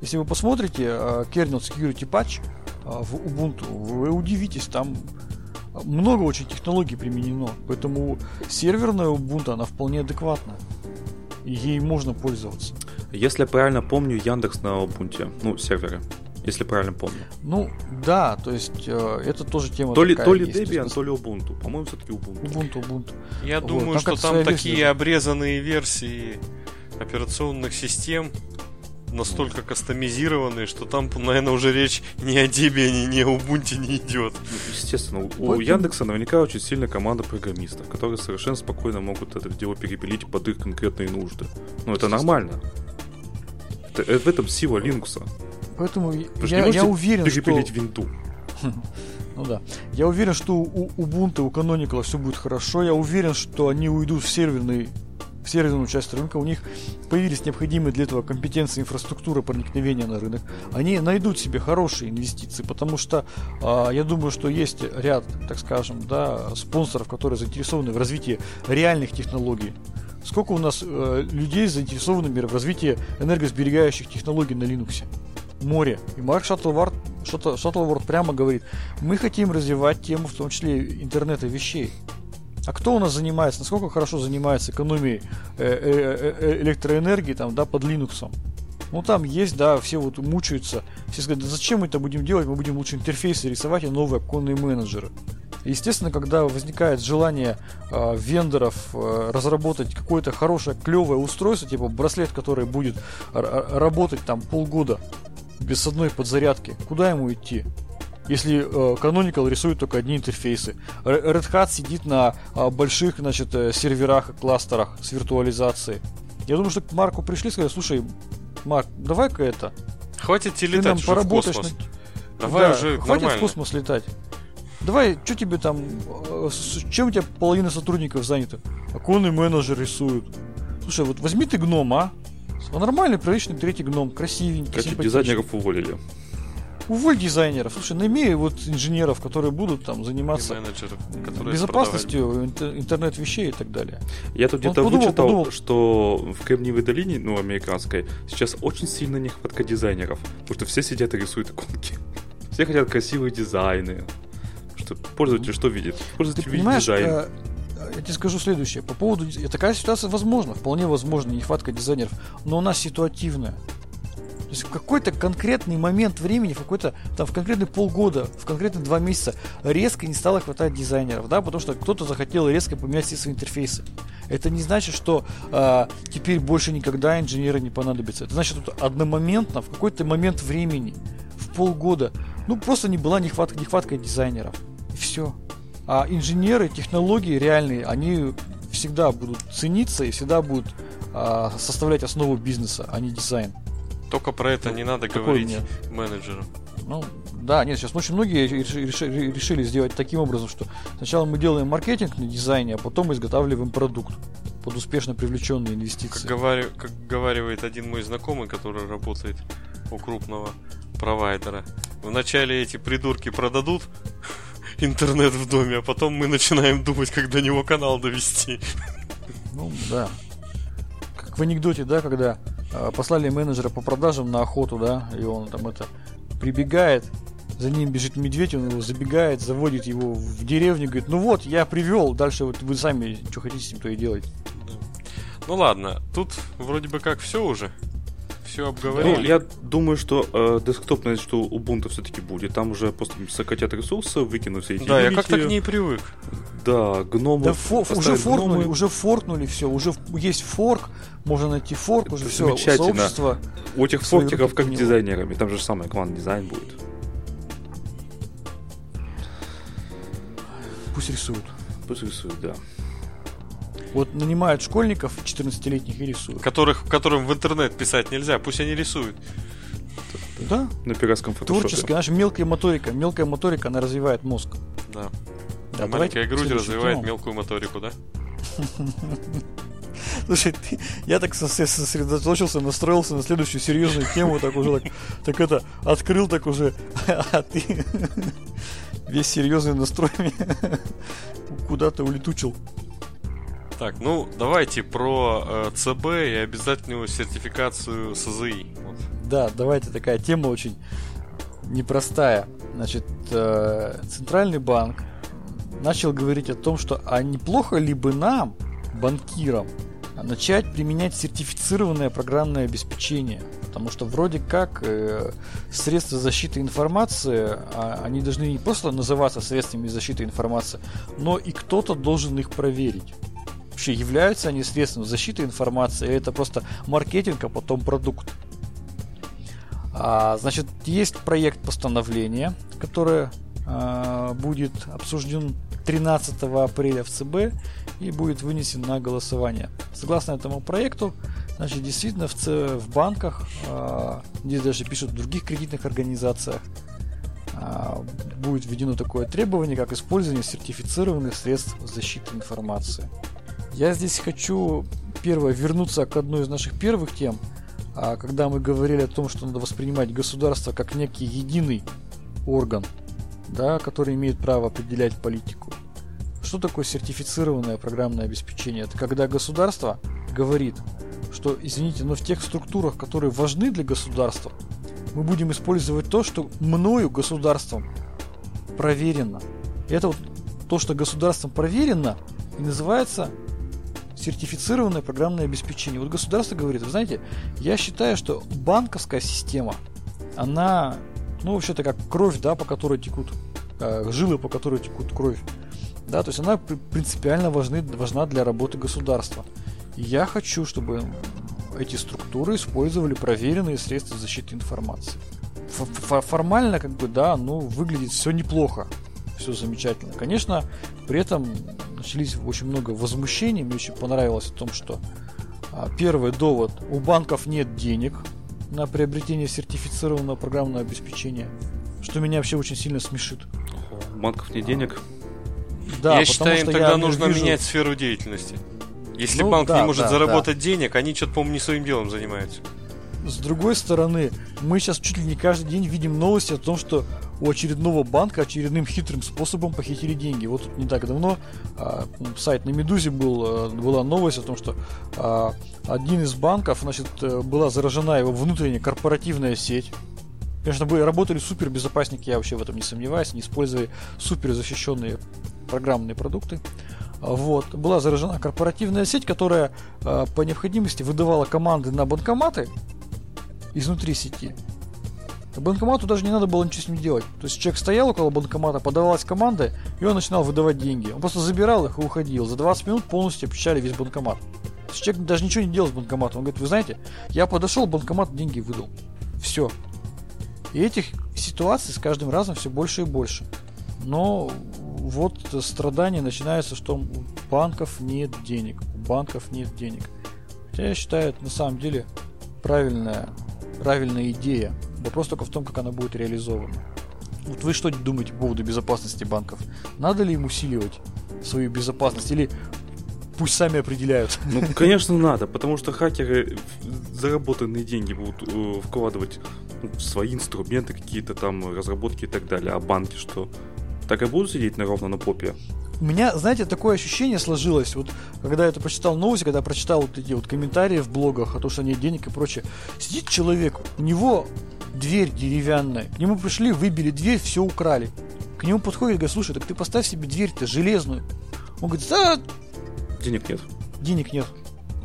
Если вы посмотрите э, kernel security patch э, в Ubuntu, вы удивитесь, там много очень технологий применено, поэтому серверная Ubuntu, она вполне адекватна. Ей можно пользоваться. Если я правильно помню, Яндекс на Ubuntu, ну, серверы. Если правильно помню. Ну, да, то есть э, это тоже тема то ли, такая то ли есть. То есть, Debian, то ли Ubuntu. По-моему, все-таки Ubuntu. Ubuntu, Ubuntu. Я Вот, думаю, там что там такие версия. обрезанные версии операционных систем настолько кастомизированные, что там, наверное, уже речь ни о Debian, ни о Ubuntu не идет. Ну, Естественно, у- у Поэтому- Яндекса наверняка очень сильная команда программистов, которые совершенно спокойно могут это дело перепилить под их конкретные нужды. Ну, это нормально. Это- э, в этом сила Linux. Поэтому я, не я уверен, что... перепилить винту. Ну да. Я уверен, что у Ubuntu, у Canonical все будет хорошо. Я уверен, что они уйдут в серверный в серверную часть рынка, у них появились необходимые для этого компетенции, инфраструктура проникновения на рынок. Они найдут себе хорошие инвестиции, потому что а, я думаю, что есть ряд, так скажем, да, спонсоров, которые заинтересованы в развитии реальных технологий. Сколько у нас э, людей заинтересованы в развитии энергосберегающих технологий на Linux? Море. И Марк Шаттлворд, Шаттл- Шаттлворд прямо говорит, мы хотим развивать тему, в том числе интернета вещей. А кто у нас занимается, насколько хорошо занимается экономией э, э, э, электроэнергии там, да, под Linux? Ну там есть, да, все вот мучаются. Все сказали, да зачем мы это будем делать? Мы будем лучше интерфейсы рисовать и новые оконные менеджеры. Естественно, когда возникает желание э, вендоров э, разработать какое-то хорошее, клевое устройство, типа браслет, который будет работать там полгода без одной подзарядки, куда ему идти? Если э, Canonical рисует только одни интерфейсы, Red Hat сидит на а, больших, значит, э, серверах и кластерах с виртуализацией. Я думаю, что к Марку пришли и сказали, слушай, Марк, давай-ка это, Хватит ты летать нам уже в поработаешь космос. на- Давай Да, уже хватит нормально. в космос летать. Давай, что тебе там, э, с чем у тебя половина сотрудников заняты? Оконный менеджер рисуют. Слушай, вот возьми ты гном, а? Нормальный, приличный третий гном, красивенький, Короче, симпатичный. дизайнеров уволили. Уволь дизайнеров. Слушай, найми вот инженеров, которые будут там заниматься безопасностью интернет вещей и так далее. Я тут где-то вычитал, подумал. что в Кремниевой долине, ну, американской, сейчас очень сильно нехватка дизайнеров, потому что все сидят и рисуют иконки. Все хотят красивые дизайны. Что пользователь что видит? Пользователь Ты видит дизайн. Э, я тебе скажу следующее. По поводу... Такая ситуация возможна, вполне возможна, нехватка дизайнеров, но у нас ситуативная. То есть в какой-то конкретный момент времени, в какой-то там в конкретный полгода, в конкретные два месяца резко не стало хватать дизайнеров, да, потому что кто-то захотел резко поменять все свои интерфейсы. Это не значит, что э, теперь больше никогда инженеры не понадобятся. Это значит, что одномоментно, в какой-то момент времени, в полгода, ну просто не была нехватка, нехватка дизайнеров. И все. А инженеры, технологии реальные, они всегда будут цениться и всегда будут э, составлять основу бизнеса, а не дизайн. Только про это не надо говорить нет. менеджеру. Ну, да, нет, сейчас очень многие решили, решили сделать таким образом, что сначала мы делаем маркетинг на дизайне, а потом изготавливаем продукт под успешно привлеченные инвестиции. Как, говори, как говаривает один мой знакомый, который работает у крупного провайдера. Вначале эти придурки продадут интернет в доме, а потом мы начинаем думать, как до него канал довести. Ну, да. Как в анекдоте, да, когда послали менеджера по продажам на охоту, да, и он там это прибегает, за ним бежит медведь, он его забегает, заводит его в деревню, говорит, ну вот, я привел, дальше вот вы сами что хотите с ним, то и делайте. Ну ладно, тут вроде бы как все уже. Все обговорили. Ну, я думаю, что э, десктопное, что Ubuntu все-таки будет. Там уже просто сократят ресурсы, выкинут все эти Да, Unity. я как-то к ней привык. Да, гномы. Да, фо- уже форкнули, гномы. уже форкнули все, уже есть форк, можно найти форк, уже все, сообщество. У этих форкеров как дизайнерами, там же самое команд дизайн будет. Пусть рисуют. Пусть рисуют, да. Вот нанимают школьников 14-летних и рисуют. Которых, которым в интернет писать нельзя, пусть они рисуют. Да. На пиратском фотошопе. Творческая, наша мелкая моторика. Мелкая моторика, она развивает мозг. Да. да а маленькая грудь развивает тему. мелкую моторику, да? Слушай, ты, я так сосредоточился, настроился на следующую серьезную тему, так уже так, так это, открыл так уже, а ты весь серьезный настрой куда-то улетучил. Так, ну давайте про э, ЦБ и обязательную сертификацию СЗИ. Вот. Да, давайте такая тема очень непростая. Значит, э, Центральный банк начал говорить о том, что а неплохо ли бы нам, банкирам, начать применять сертифицированное программное обеспечение. Потому что вроде как э, средства защиты информации, а, они должны не просто называться средствами защиты информации, но и кто-то должен их проверить вообще являются они средством защиты информации, это просто маркетинг, а потом продукт. А, значит, есть проект постановления, которое а, будет обсужден 13 апреля в ЦБ и будет вынесен на голосование. Согласно этому проекту, значит, действительно в, ц... в банках, а, здесь даже пишут в других кредитных организациях, а, будет введено такое требование, как использование сертифицированных средств защиты информации. Я здесь хочу, первое, вернуться к одной из наших первых тем, а, когда мы говорили о том, что надо воспринимать государство как некий единый орган, да, который имеет право определять политику. Что такое сертифицированное программное обеспечение? Это когда государство говорит, что, извините, но в тех структурах, которые важны для государства, мы будем использовать то, что мною государством проверено. И это вот то, что государством проверено, и называется сертифицированное программное обеспечение. Вот государство говорит, вы знаете, я считаю, что банковская система, она, ну, вообще-то как кровь, да, по которой текут, э, жилы, по которой текут кровь. Да, то есть она принципиально важны, важна для работы государства. И я хочу, чтобы эти структуры использовали проверенные средства защиты информации. Формально, как бы, да, ну, выглядит все неплохо, все замечательно. Конечно, при этом начались очень много возмущений. Мне очень понравилось о том, что а, первый довод, у банков нет денег на приобретение сертифицированного программного обеспечения, что меня вообще очень сильно смешит. У банков нет денег? Да, я считаю, им тогда нужно вижу... менять сферу деятельности. Если ну, банк да, не может да, заработать да. денег, они что-то, по-моему, не своим делом занимаются. с другой стороны, мы сейчас чуть ли не каждый день видим новости о том, что у очередного банка очередным хитрым способом похитили деньги. Вот тут не так давно а, сайт на Медузе был, а, была новость о том, что а, один из банков, значит, э, была заражена его внутренняя корпоративная сеть. Конечно, были, работали супер безопасники, я вообще в этом не сомневаюсь, не использовали супер защищенные программные продукты. Вот. Была заражена корпоративная сеть, которая э, по необходимости выдавала команды на банкоматы изнутри сети. Банкомату даже не надо было ничего с ним делать. То есть человек стоял около банкомата, подавалась команда, и он начинал выдавать деньги. Он просто забирал их и уходил. За 20 минут полностью обчищали весь банкомат. То есть человек даже ничего не делал с банкоматом. Он говорит, вы знаете, я подошел, банкомат деньги выдал. Все. И этих ситуаций с каждым разом все больше и больше. Но вот страдания начинаются, что у банков нет денег. У банков нет денег. Хотя я считаю, это на самом деле правильная, правильная идея. Вопрос только в том, как она будет реализована. Вот вы что думаете по поводу безопасности банков? Надо ли им усиливать свою безопасность или пусть сами определяют? Ну, конечно, надо, потому что хакеры заработанные деньги будут э, вкладывать в свои инструменты, какие-то там разработки и так далее. А банки что? Так и будут сидеть на ровно на попе? У меня, знаете, такое ощущение сложилось, вот когда я это прочитал новости, когда прочитал вот эти вот комментарии в блогах о том, что нет денег и прочее. Сидит человек, у него дверь деревянная, к нему пришли, выбили дверь, все украли. К нему подходит и говорит, слушай, так ты поставь себе дверь-то железную. Он говорит, да... Денег нет. Денег нет.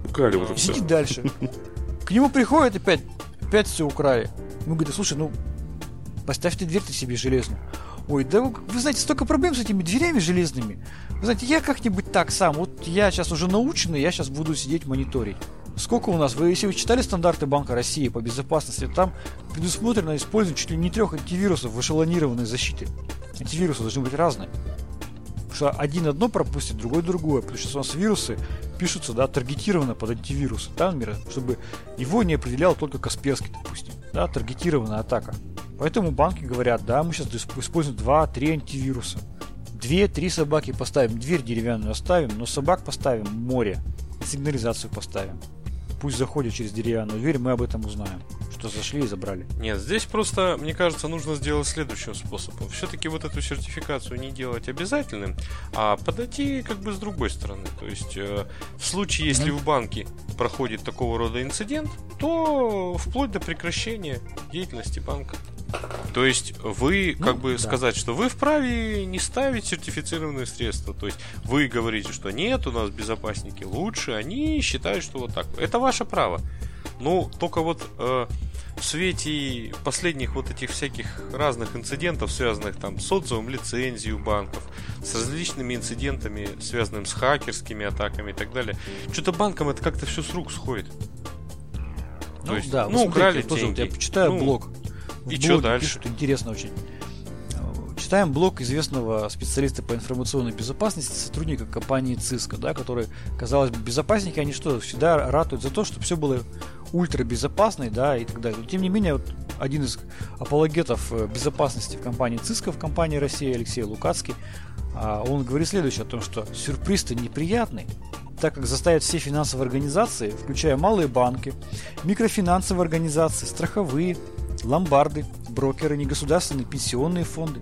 Украли уже Сиди все. дальше. К нему приходит опять, опять все украли. Ему говорит, слушай, ну, поставь ты дверь-то себе железную. Ой, да вы, вы знаете, столько проблем с этими дверями железными. Вы знаете, я как-нибудь так сам. Вот я сейчас уже наученный, я сейчас буду сидеть мониторить. Сколько у нас? Вы, если вы читали стандарты Банка России по безопасности, там предусмотрено использование чуть ли не трех антивирусов в эшелонированной защите. Антивирусы должны быть разные. Потому что один одно пропустит, другой другое. Потому что у нас вирусы пишутся, да, таргетированно под антивирусы, да, мира, чтобы его не определял только Касперский, допустим. Да, таргетированная атака. Поэтому банки говорят, да, мы сейчас используем 2-3 антивируса. Две-три собаки поставим, дверь деревянную оставим, но собак поставим море. Сигнализацию поставим. Пусть заходят через деревянную дверь, мы об этом узнаем. Что зашли и забрали. Нет, здесь просто, мне кажется, нужно сделать следующим способом. Все-таки вот эту сертификацию не делать обязательным, а подойти как бы с другой стороны. То есть, э, в случае, если mm-hmm. в банке проходит такого рода инцидент, то вплоть до прекращения деятельности банка. То есть вы ну, как бы да. сказать, что вы вправе не ставить сертифицированные средства. То есть вы говорите, что нет, у нас безопасники лучше, они считают, что вот так. Это ваше право. Ну, только вот э, в свете последних вот этих всяких разных инцидентов, связанных там с отзывом лицензии у банков, с различными инцидентами, связанными с хакерскими атаками и так далее, что-то банкам это как-то все с рук сходит. Ну, То есть, да, ну, украли тоже, деньги. Вот я почитаю ну, блог и что дальше? Пишут, интересно очень. Читаем блог известного специалиста по информационной безопасности, сотрудника компании Cisco, да, который, казалось бы, безопасники, они что, всегда ратуют за то, чтобы все было ультрабезопасно, да, и так далее. Но, тем не менее, вот один из апологетов э, безопасности в компании Cisco, в компании Россия, Алексей Лукацкий, а, он говорит следующее о том, что сюрприз-то неприятный, так как заставит все финансовые организации, включая малые банки, микрофинансовые организации, страховые, ломбарды, брокеры, негосударственные пенсионные фонды,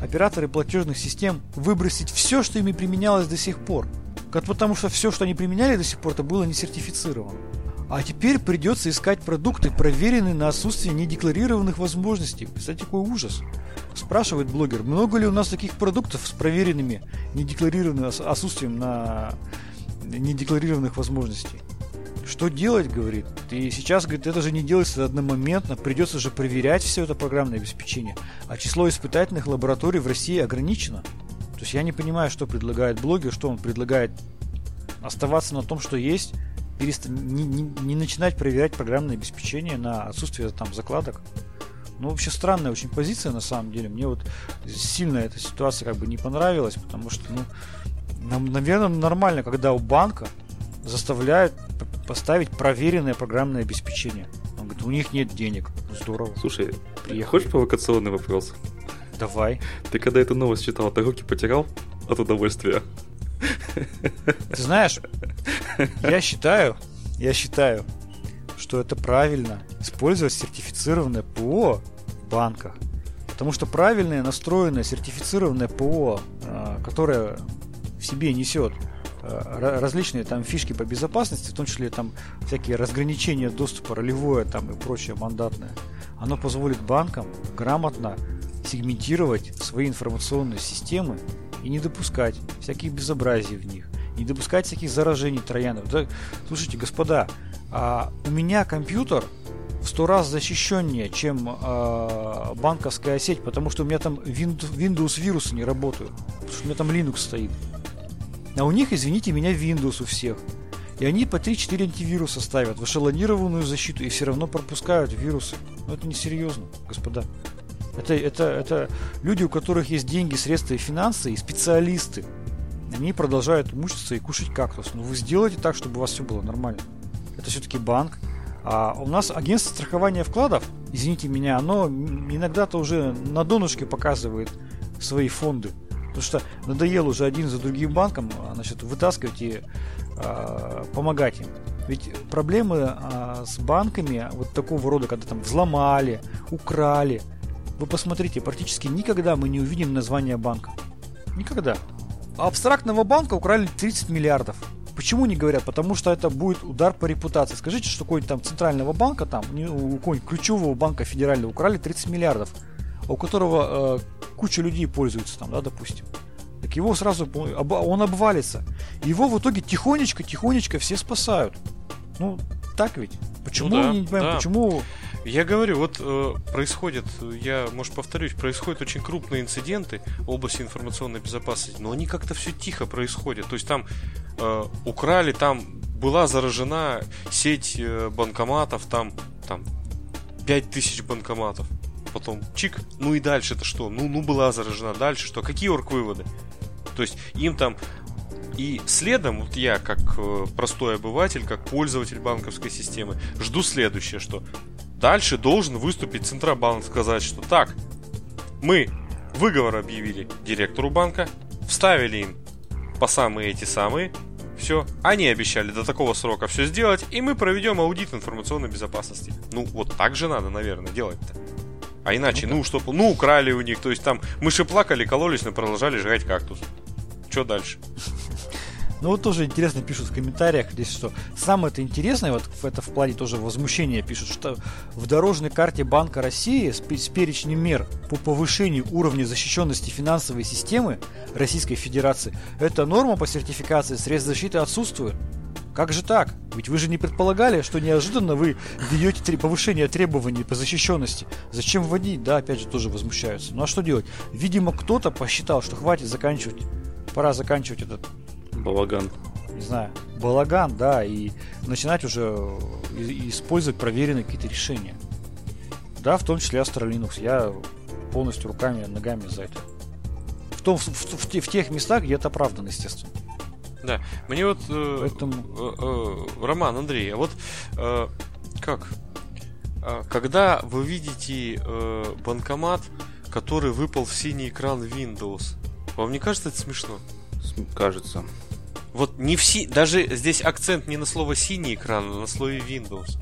операторы платежных систем выбросить все, что ими применялось до сих пор. Как потому что все, что они применяли до сих пор, это было не сертифицировано. А теперь придется искать продукты, проверенные на отсутствие недекларированных возможностей. Кстати, какой ужас. Спрашивает блогер, много ли у нас таких продуктов с проверенными недекларированным отсутствием на недекларированных возможностей. Что делать, говорит? И сейчас, говорит, это же не делается одномоментно, придется же проверять все это программное обеспечение. А число испытательных лабораторий в России ограничено. То есть я не понимаю, что предлагает блогер, что он предлагает оставаться на том, что есть, перест... не, не, не начинать проверять программное обеспечение на отсутствие там закладок. Ну, вообще странная очень позиция на самом деле. Мне вот сильно эта ситуация как бы не понравилась, потому что, ну, нам, наверное, нормально, когда у банка заставляют поставить проверенное программное обеспечение. Он говорит, у них нет денег. Здорово. Слушай, Приехали. хочешь провокационный вопрос? Давай. Ты когда эту новость читал, ты руки потерял от удовольствия? Ты знаешь, я считаю, я считаю, что это правильно использовать сертифицированное ПО в банках. Потому что правильное настроенное сертифицированное ПО, а, которое в себе несет различные там фишки по безопасности, в том числе там всякие разграничения доступа ролевое там и прочее мандатное, оно позволит банкам грамотно сегментировать свои информационные системы и не допускать всяких безобразий в них, не допускать всяких заражений троянов. Да, слушайте, господа, а у меня компьютер в сто раз защищеннее, чем э, банковская сеть, потому что у меня там Windows вирусы не работают, потому что у меня там Linux стоит. А у них, извините меня, Windows у всех. И они по 3-4 антивируса ставят в эшелонированную защиту и все равно пропускают вирусы. Но это несерьезно, господа. Это, это, это люди, у которых есть деньги, средства и финансы, и специалисты. Они продолжают мучиться и кушать кактус. Но вы сделайте так, чтобы у вас все было нормально. Это все-таки банк. А у нас агентство страхования вкладов, извините меня, оно иногда-то уже на донышке показывает свои фонды. Потому что надоело уже один за другим банком значит, вытаскивать и э, помогать им. Ведь проблемы э, с банками вот такого рода, когда там взломали, украли, вы посмотрите, практически никогда мы не увидим название банка. Никогда. А абстрактного банка украли 30 миллиардов. Почему не говорят? Потому что это будет удар по репутации. Скажите, что какой-нибудь там центрального банка, там, у какого-нибудь ключевого банка федерального украли 30 миллиардов, у которого э, куча людей пользуется там, да, допустим. Так его сразу, он обвалится. Его в итоге тихонечко-тихонечко все спасают. Ну, так ведь? Почему, ну, да, не понимаю, да. почему я говорю, вот э, происходит, я, может, повторюсь, происходят очень крупные инциденты в области информационной безопасности, но они как-то все тихо происходят. То есть там э, украли, там была заражена сеть э, банкоматов, там, там 5000 банкоматов. Потом чик, ну и дальше это что? Ну, ну была заражена, дальше что? Какие орг-выводы? То есть им там и следом, вот я, как э, простой обыватель, как пользователь банковской системы, жду следующее, что Дальше должен выступить Центробанк, сказать, что так, мы выговор объявили директору банка, вставили им по самые эти самые, все, они обещали до такого срока все сделать, и мы проведем аудит информационной безопасности. Ну, вот так же надо, наверное, делать-то. А иначе, ну, ну что, ну, украли у них, то есть там мыши плакали, кололись, но продолжали жрать кактус. Что дальше? Ну вот тоже интересно пишут в комментариях здесь, что самое это интересное, вот это в плане тоже возмущения пишут, что в дорожной карте Банка России с, с перечнем мер по повышению уровня защищенности финансовой системы Российской Федерации эта норма по сертификации средств защиты отсутствует. Как же так? Ведь вы же не предполагали, что неожиданно вы введете повышение требований по защищенности. Зачем вводить? Да, опять же, тоже возмущаются. Ну а что делать? Видимо, кто-то посчитал, что хватит заканчивать. Пора заканчивать этот Балаган. Не знаю, балаган, да, и начинать уже использовать проверенные какие-то решения. Да, в том числе Astra Linux. Я полностью руками и ногами за это. В, том, в, в, в тех местах, где это оправдано, естественно. Да, мне вот... Э, Поэтому... э, э, Роман, Андрей, а вот э, как? А, когда вы видите э, банкомат, который выпал в синий экран Windows, вам не кажется это смешно? Кажется. Вот не все, даже здесь акцент не на слово синий экран, а на слове Windows.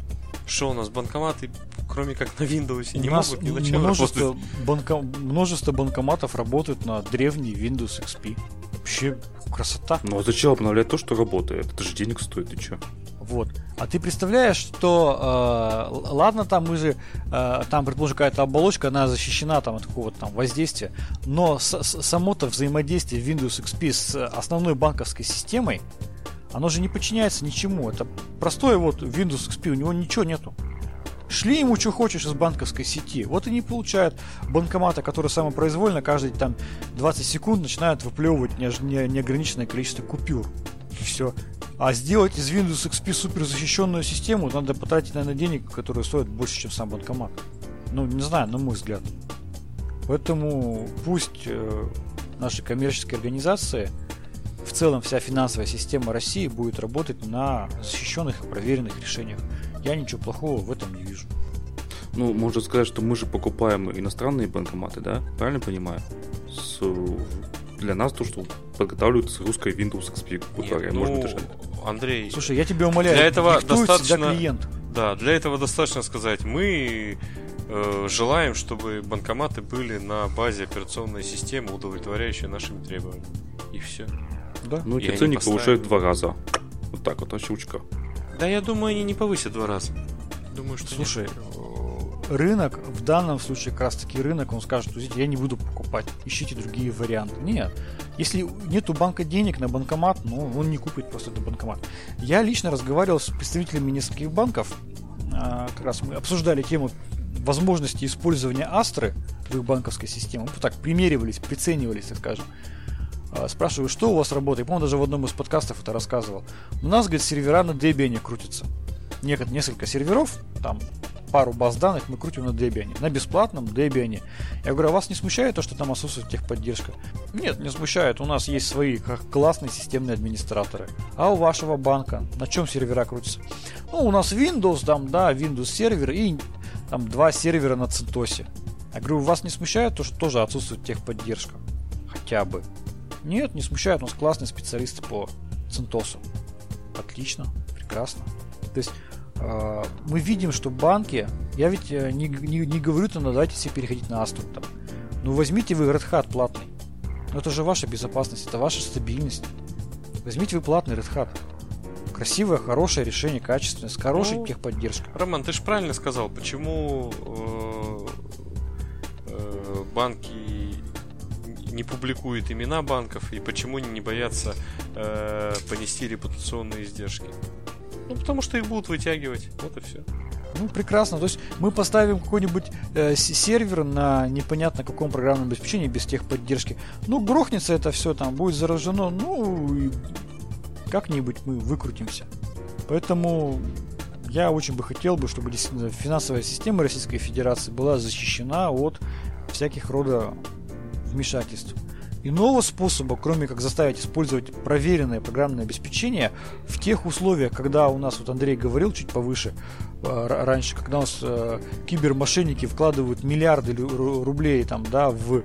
Что у нас банкоматы, кроме как на Windows, не могут ни на чем множество, работать. банко, множество банкоматов работают на древний Windows XP. Вообще красота. Ну а зачем обновлять то, что работает? Это же денег стоит, ты чё? Вот. А ты представляешь, что э, ладно, там мы же э, там, предположим, какая-то оболочка, она защищена там от какого-то там воздействия, но само-то взаимодействие Windows XP с основной банковской системой, оно же не подчиняется ничему. Это простое вот Windows XP, у него ничего нету. Шли ему что хочешь из банковской сети. Вот они получают банкоматы, которые самопроизвольно каждые там 20 секунд начинают выплевывать неограниченное количество купюр. И все. А сделать из Windows XP супер защищенную систему надо потратить, наверное, денег, которые стоят больше, чем сам банкомат. Ну, не знаю, на мой взгляд. Поэтому пусть э, наши коммерческие организации, в целом вся финансовая система России будет работать на защищенных и проверенных решениях. Я ничего плохого в этом не вижу. Ну, можно сказать, что мы же покупаем иностранные банкоматы, да? Правильно понимаю? С, для нас то, что подготавливают с Windows XP, грубо говоря, ну, может быть, даже Андрей. Слушай, я тебя умоляю, для этого достаточно клиент. Да, для этого достаточно сказать, мы э, желаем, чтобы банкоматы были на базе операционной системы, удовлетворяющей нашим требованиям. И все. Да? Ну, И ценник поставили. повышают два раза. Вот так вот, а щучка. Да, я думаю, они не повысят два раза. Думаю, что Слушай, э, рынок, в данном случае как раз таки рынок, он скажет, «Слушайте, я не буду покупать, ищите другие варианты. Нет, если нет у банка денег на банкомат, ну, он не купит просто этот банкомат. Я лично разговаривал с представителями нескольких банков, а, как раз мы обсуждали тему возможности использования Астры в их банковской системе. Мы так примеривались, приценивались, так скажем. А, Спрашиваю, что у вас работает? По-моему, даже в одном из подкастов это рассказывал. У нас, говорит, сервера на Debian крутятся. Несколько серверов, там пару баз данных мы крутим на Debian. На бесплатном Debian. Я говорю, а вас не смущает то, что там отсутствует техподдержка? Нет, не смущает. У нас есть свои как классные системные администраторы. А у вашего банка на чем сервера крутятся? Ну, у нас Windows, там, да, Windows сервер и там два сервера на CentOS. Я говорю, вас не смущает то, что тоже отсутствует техподдержка? Хотя бы. Нет, не смущает. У нас классные специалисты по CentOS. Отлично, прекрасно. То есть э, мы видим, что банки, я ведь э, не, не, не говорю, там, ну, давайте все переходить на Astra. Там. Ну возьмите вы Red Hat платный. Ну это же ваша безопасность, это ваша стабильность. Возьмите вы платный Red Hat. Красивое, хорошее решение, качественное, с хорошей Ну, техподдержкой. Роман, ты же правильно сказал, почему э, э, банки не публикуют имена банков и почему они не боятся э, понести репутационные издержки. Ну, потому что их будут вытягивать. Вот и все. Ну, прекрасно. То есть мы поставим какой-нибудь э, сервер на непонятно каком программном обеспечении без техподдержки. Ну, грохнется это все, там будет заражено. Ну, и как-нибудь мы выкрутимся. Поэтому я очень бы хотел бы, чтобы финансовая система Российской Федерации была защищена от всяких рода вмешательств. Иного способа, кроме как заставить использовать проверенное программное обеспечение в тех условиях, когда у нас, вот Андрей говорил чуть повыше, э, раньше, когда у нас э, кибермошенники вкладывают миллиарды рублей там, да, в,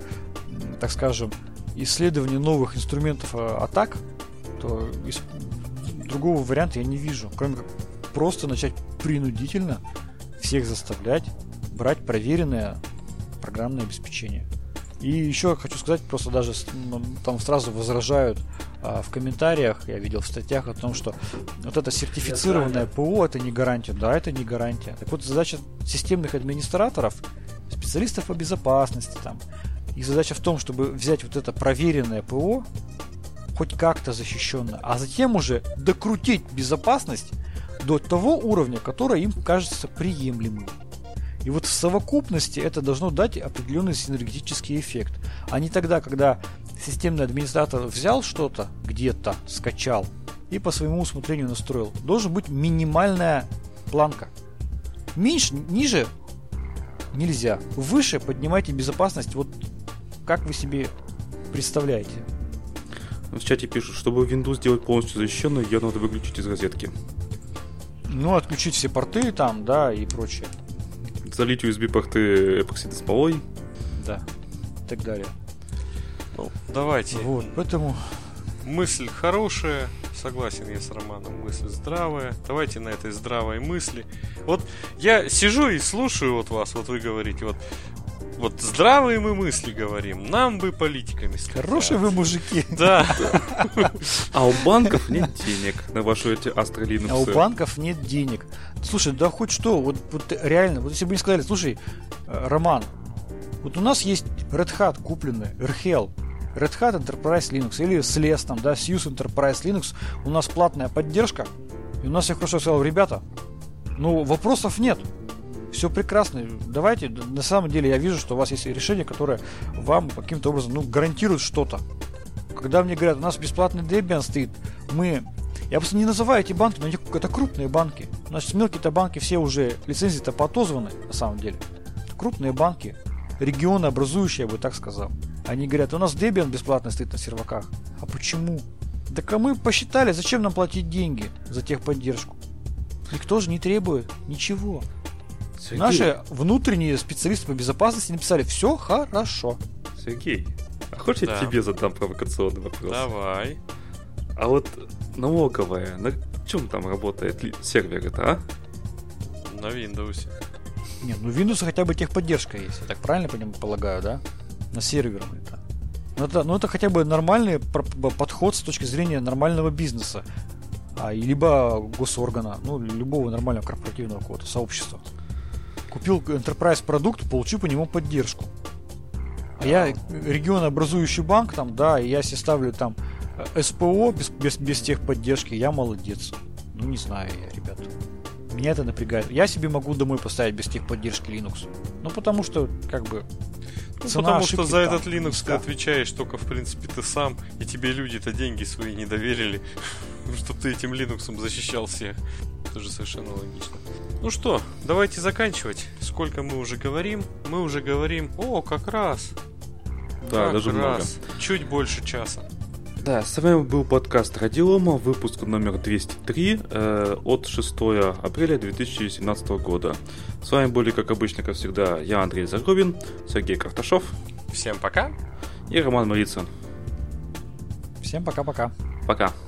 так скажем, исследование новых инструментов э, атак, то из- другого варианта я не вижу, кроме как просто начать принудительно всех заставлять брать проверенное программное обеспечение. И еще хочу сказать, просто даже там сразу возражают а, в комментариях, я видел в статьях о том, что вот это сертифицированное ПО это не гарантия. Да, это не гарантия. Так вот, задача системных администраторов, специалистов по безопасности, там, их задача в том, чтобы взять вот это проверенное ПО, хоть как-то защищенное, а затем уже докрутить безопасность до того уровня, который им кажется приемлемым. И вот в совокупности это должно дать определенный синергетический эффект. А не тогда, когда системный администратор взял что-то где-то, скачал и по своему усмотрению настроил. Должен быть минимальная планка. Меньше, ниже нельзя. Выше поднимайте безопасность вот как вы себе представляете. В чате пишут, чтобы Windows сделать полностью защищенной, ее надо выключить из розетки. Ну, отключить все порты там, да, и прочее. Залить USB-порты эпоксидной смолой. Да. И так далее. Ну, давайте. Вот, поэтому Мысль хорошая, согласен я с Романом, мысль здравая. Давайте на этой здравой мысли. Вот я сижу и слушаю вот вас, вот вы говорите, вот вот здравые мы мысли говорим, нам бы политиками стать. хорошие вы мужики. Да, А у банков нет денег на ваши эти Linux. А у банков нет денег. Слушай, да хоть что, вот, вот реально, вот если бы не сказали, слушай, э, Роман, вот у нас есть Red Hat купленный, RHEL, Red Hat Enterprise Linux или SLES, там, да, SUSE Enterprise Linux, у нас платная поддержка, и у нас я хорошо сказал, ребята, ну, вопросов нет, все прекрасно, давайте, на самом деле я вижу, что у вас есть решение, которое вам каким-то образом, ну, гарантирует что-то. Когда мне говорят, у нас бесплатный Debian стоит, мы я просто не называю эти банки, но это крупные банки. Значит, мелкие-то банки все уже лицензии-то поотозваны, на самом деле. Это крупные банки, регионы образующие, я бы так сказал. Они говорят, у нас Debian бесплатно стоит на серваках. А почему? Так а мы посчитали, зачем нам платить деньги за техподдержку? Никто же не требует ничего. Сергей, Наши внутренние специалисты по безопасности написали, все хорошо. Сергей, а хочешь я Да. тебе задам провокационный вопрос? давай. А вот налоговая, на чем там работает сервер это, а? На Windows. Нет, ну Windows хотя бы техподдержка есть, я так правильно полагаю, да? На серверах это. Ну это, ну это хотя бы нормальный подход с точки зрения нормального бизнеса. А, либо госоргана, ну, любого нормального корпоративного какого-то сообщества. Купил enterprise продукт, получу по нему поддержку. А я регионообразующий банк там, да, и я себе ставлю там э, СПО без, без, без техподдержки, я молодец. Ну, не знаю я, ребят. Меня это напрягает. Я себе могу домой поставить без техподдержки Linux. Ну, потому что, как бы, ну, потому что за этот Linux низка. ты отвечаешь только, в принципе, ты сам, и тебе люди-то деньги свои не доверили, чтобы ты этим Linux защищал всех. Тоже совершенно логично. Ну что, давайте заканчивать. Сколько мы уже говорим? Мы уже говорим, о, как раз. Да, как даже раз. много. Чуть больше часа. Да, с вами был подкаст Радиома, выпуск номер 203 э, от 6 апреля 2017 года. С вами были, как обычно, как всегда, я Андрей Зарубин, Сергей Карташов. Всем пока. И Роман Марицын. Всем пока-пока. Пока. -пока. пока.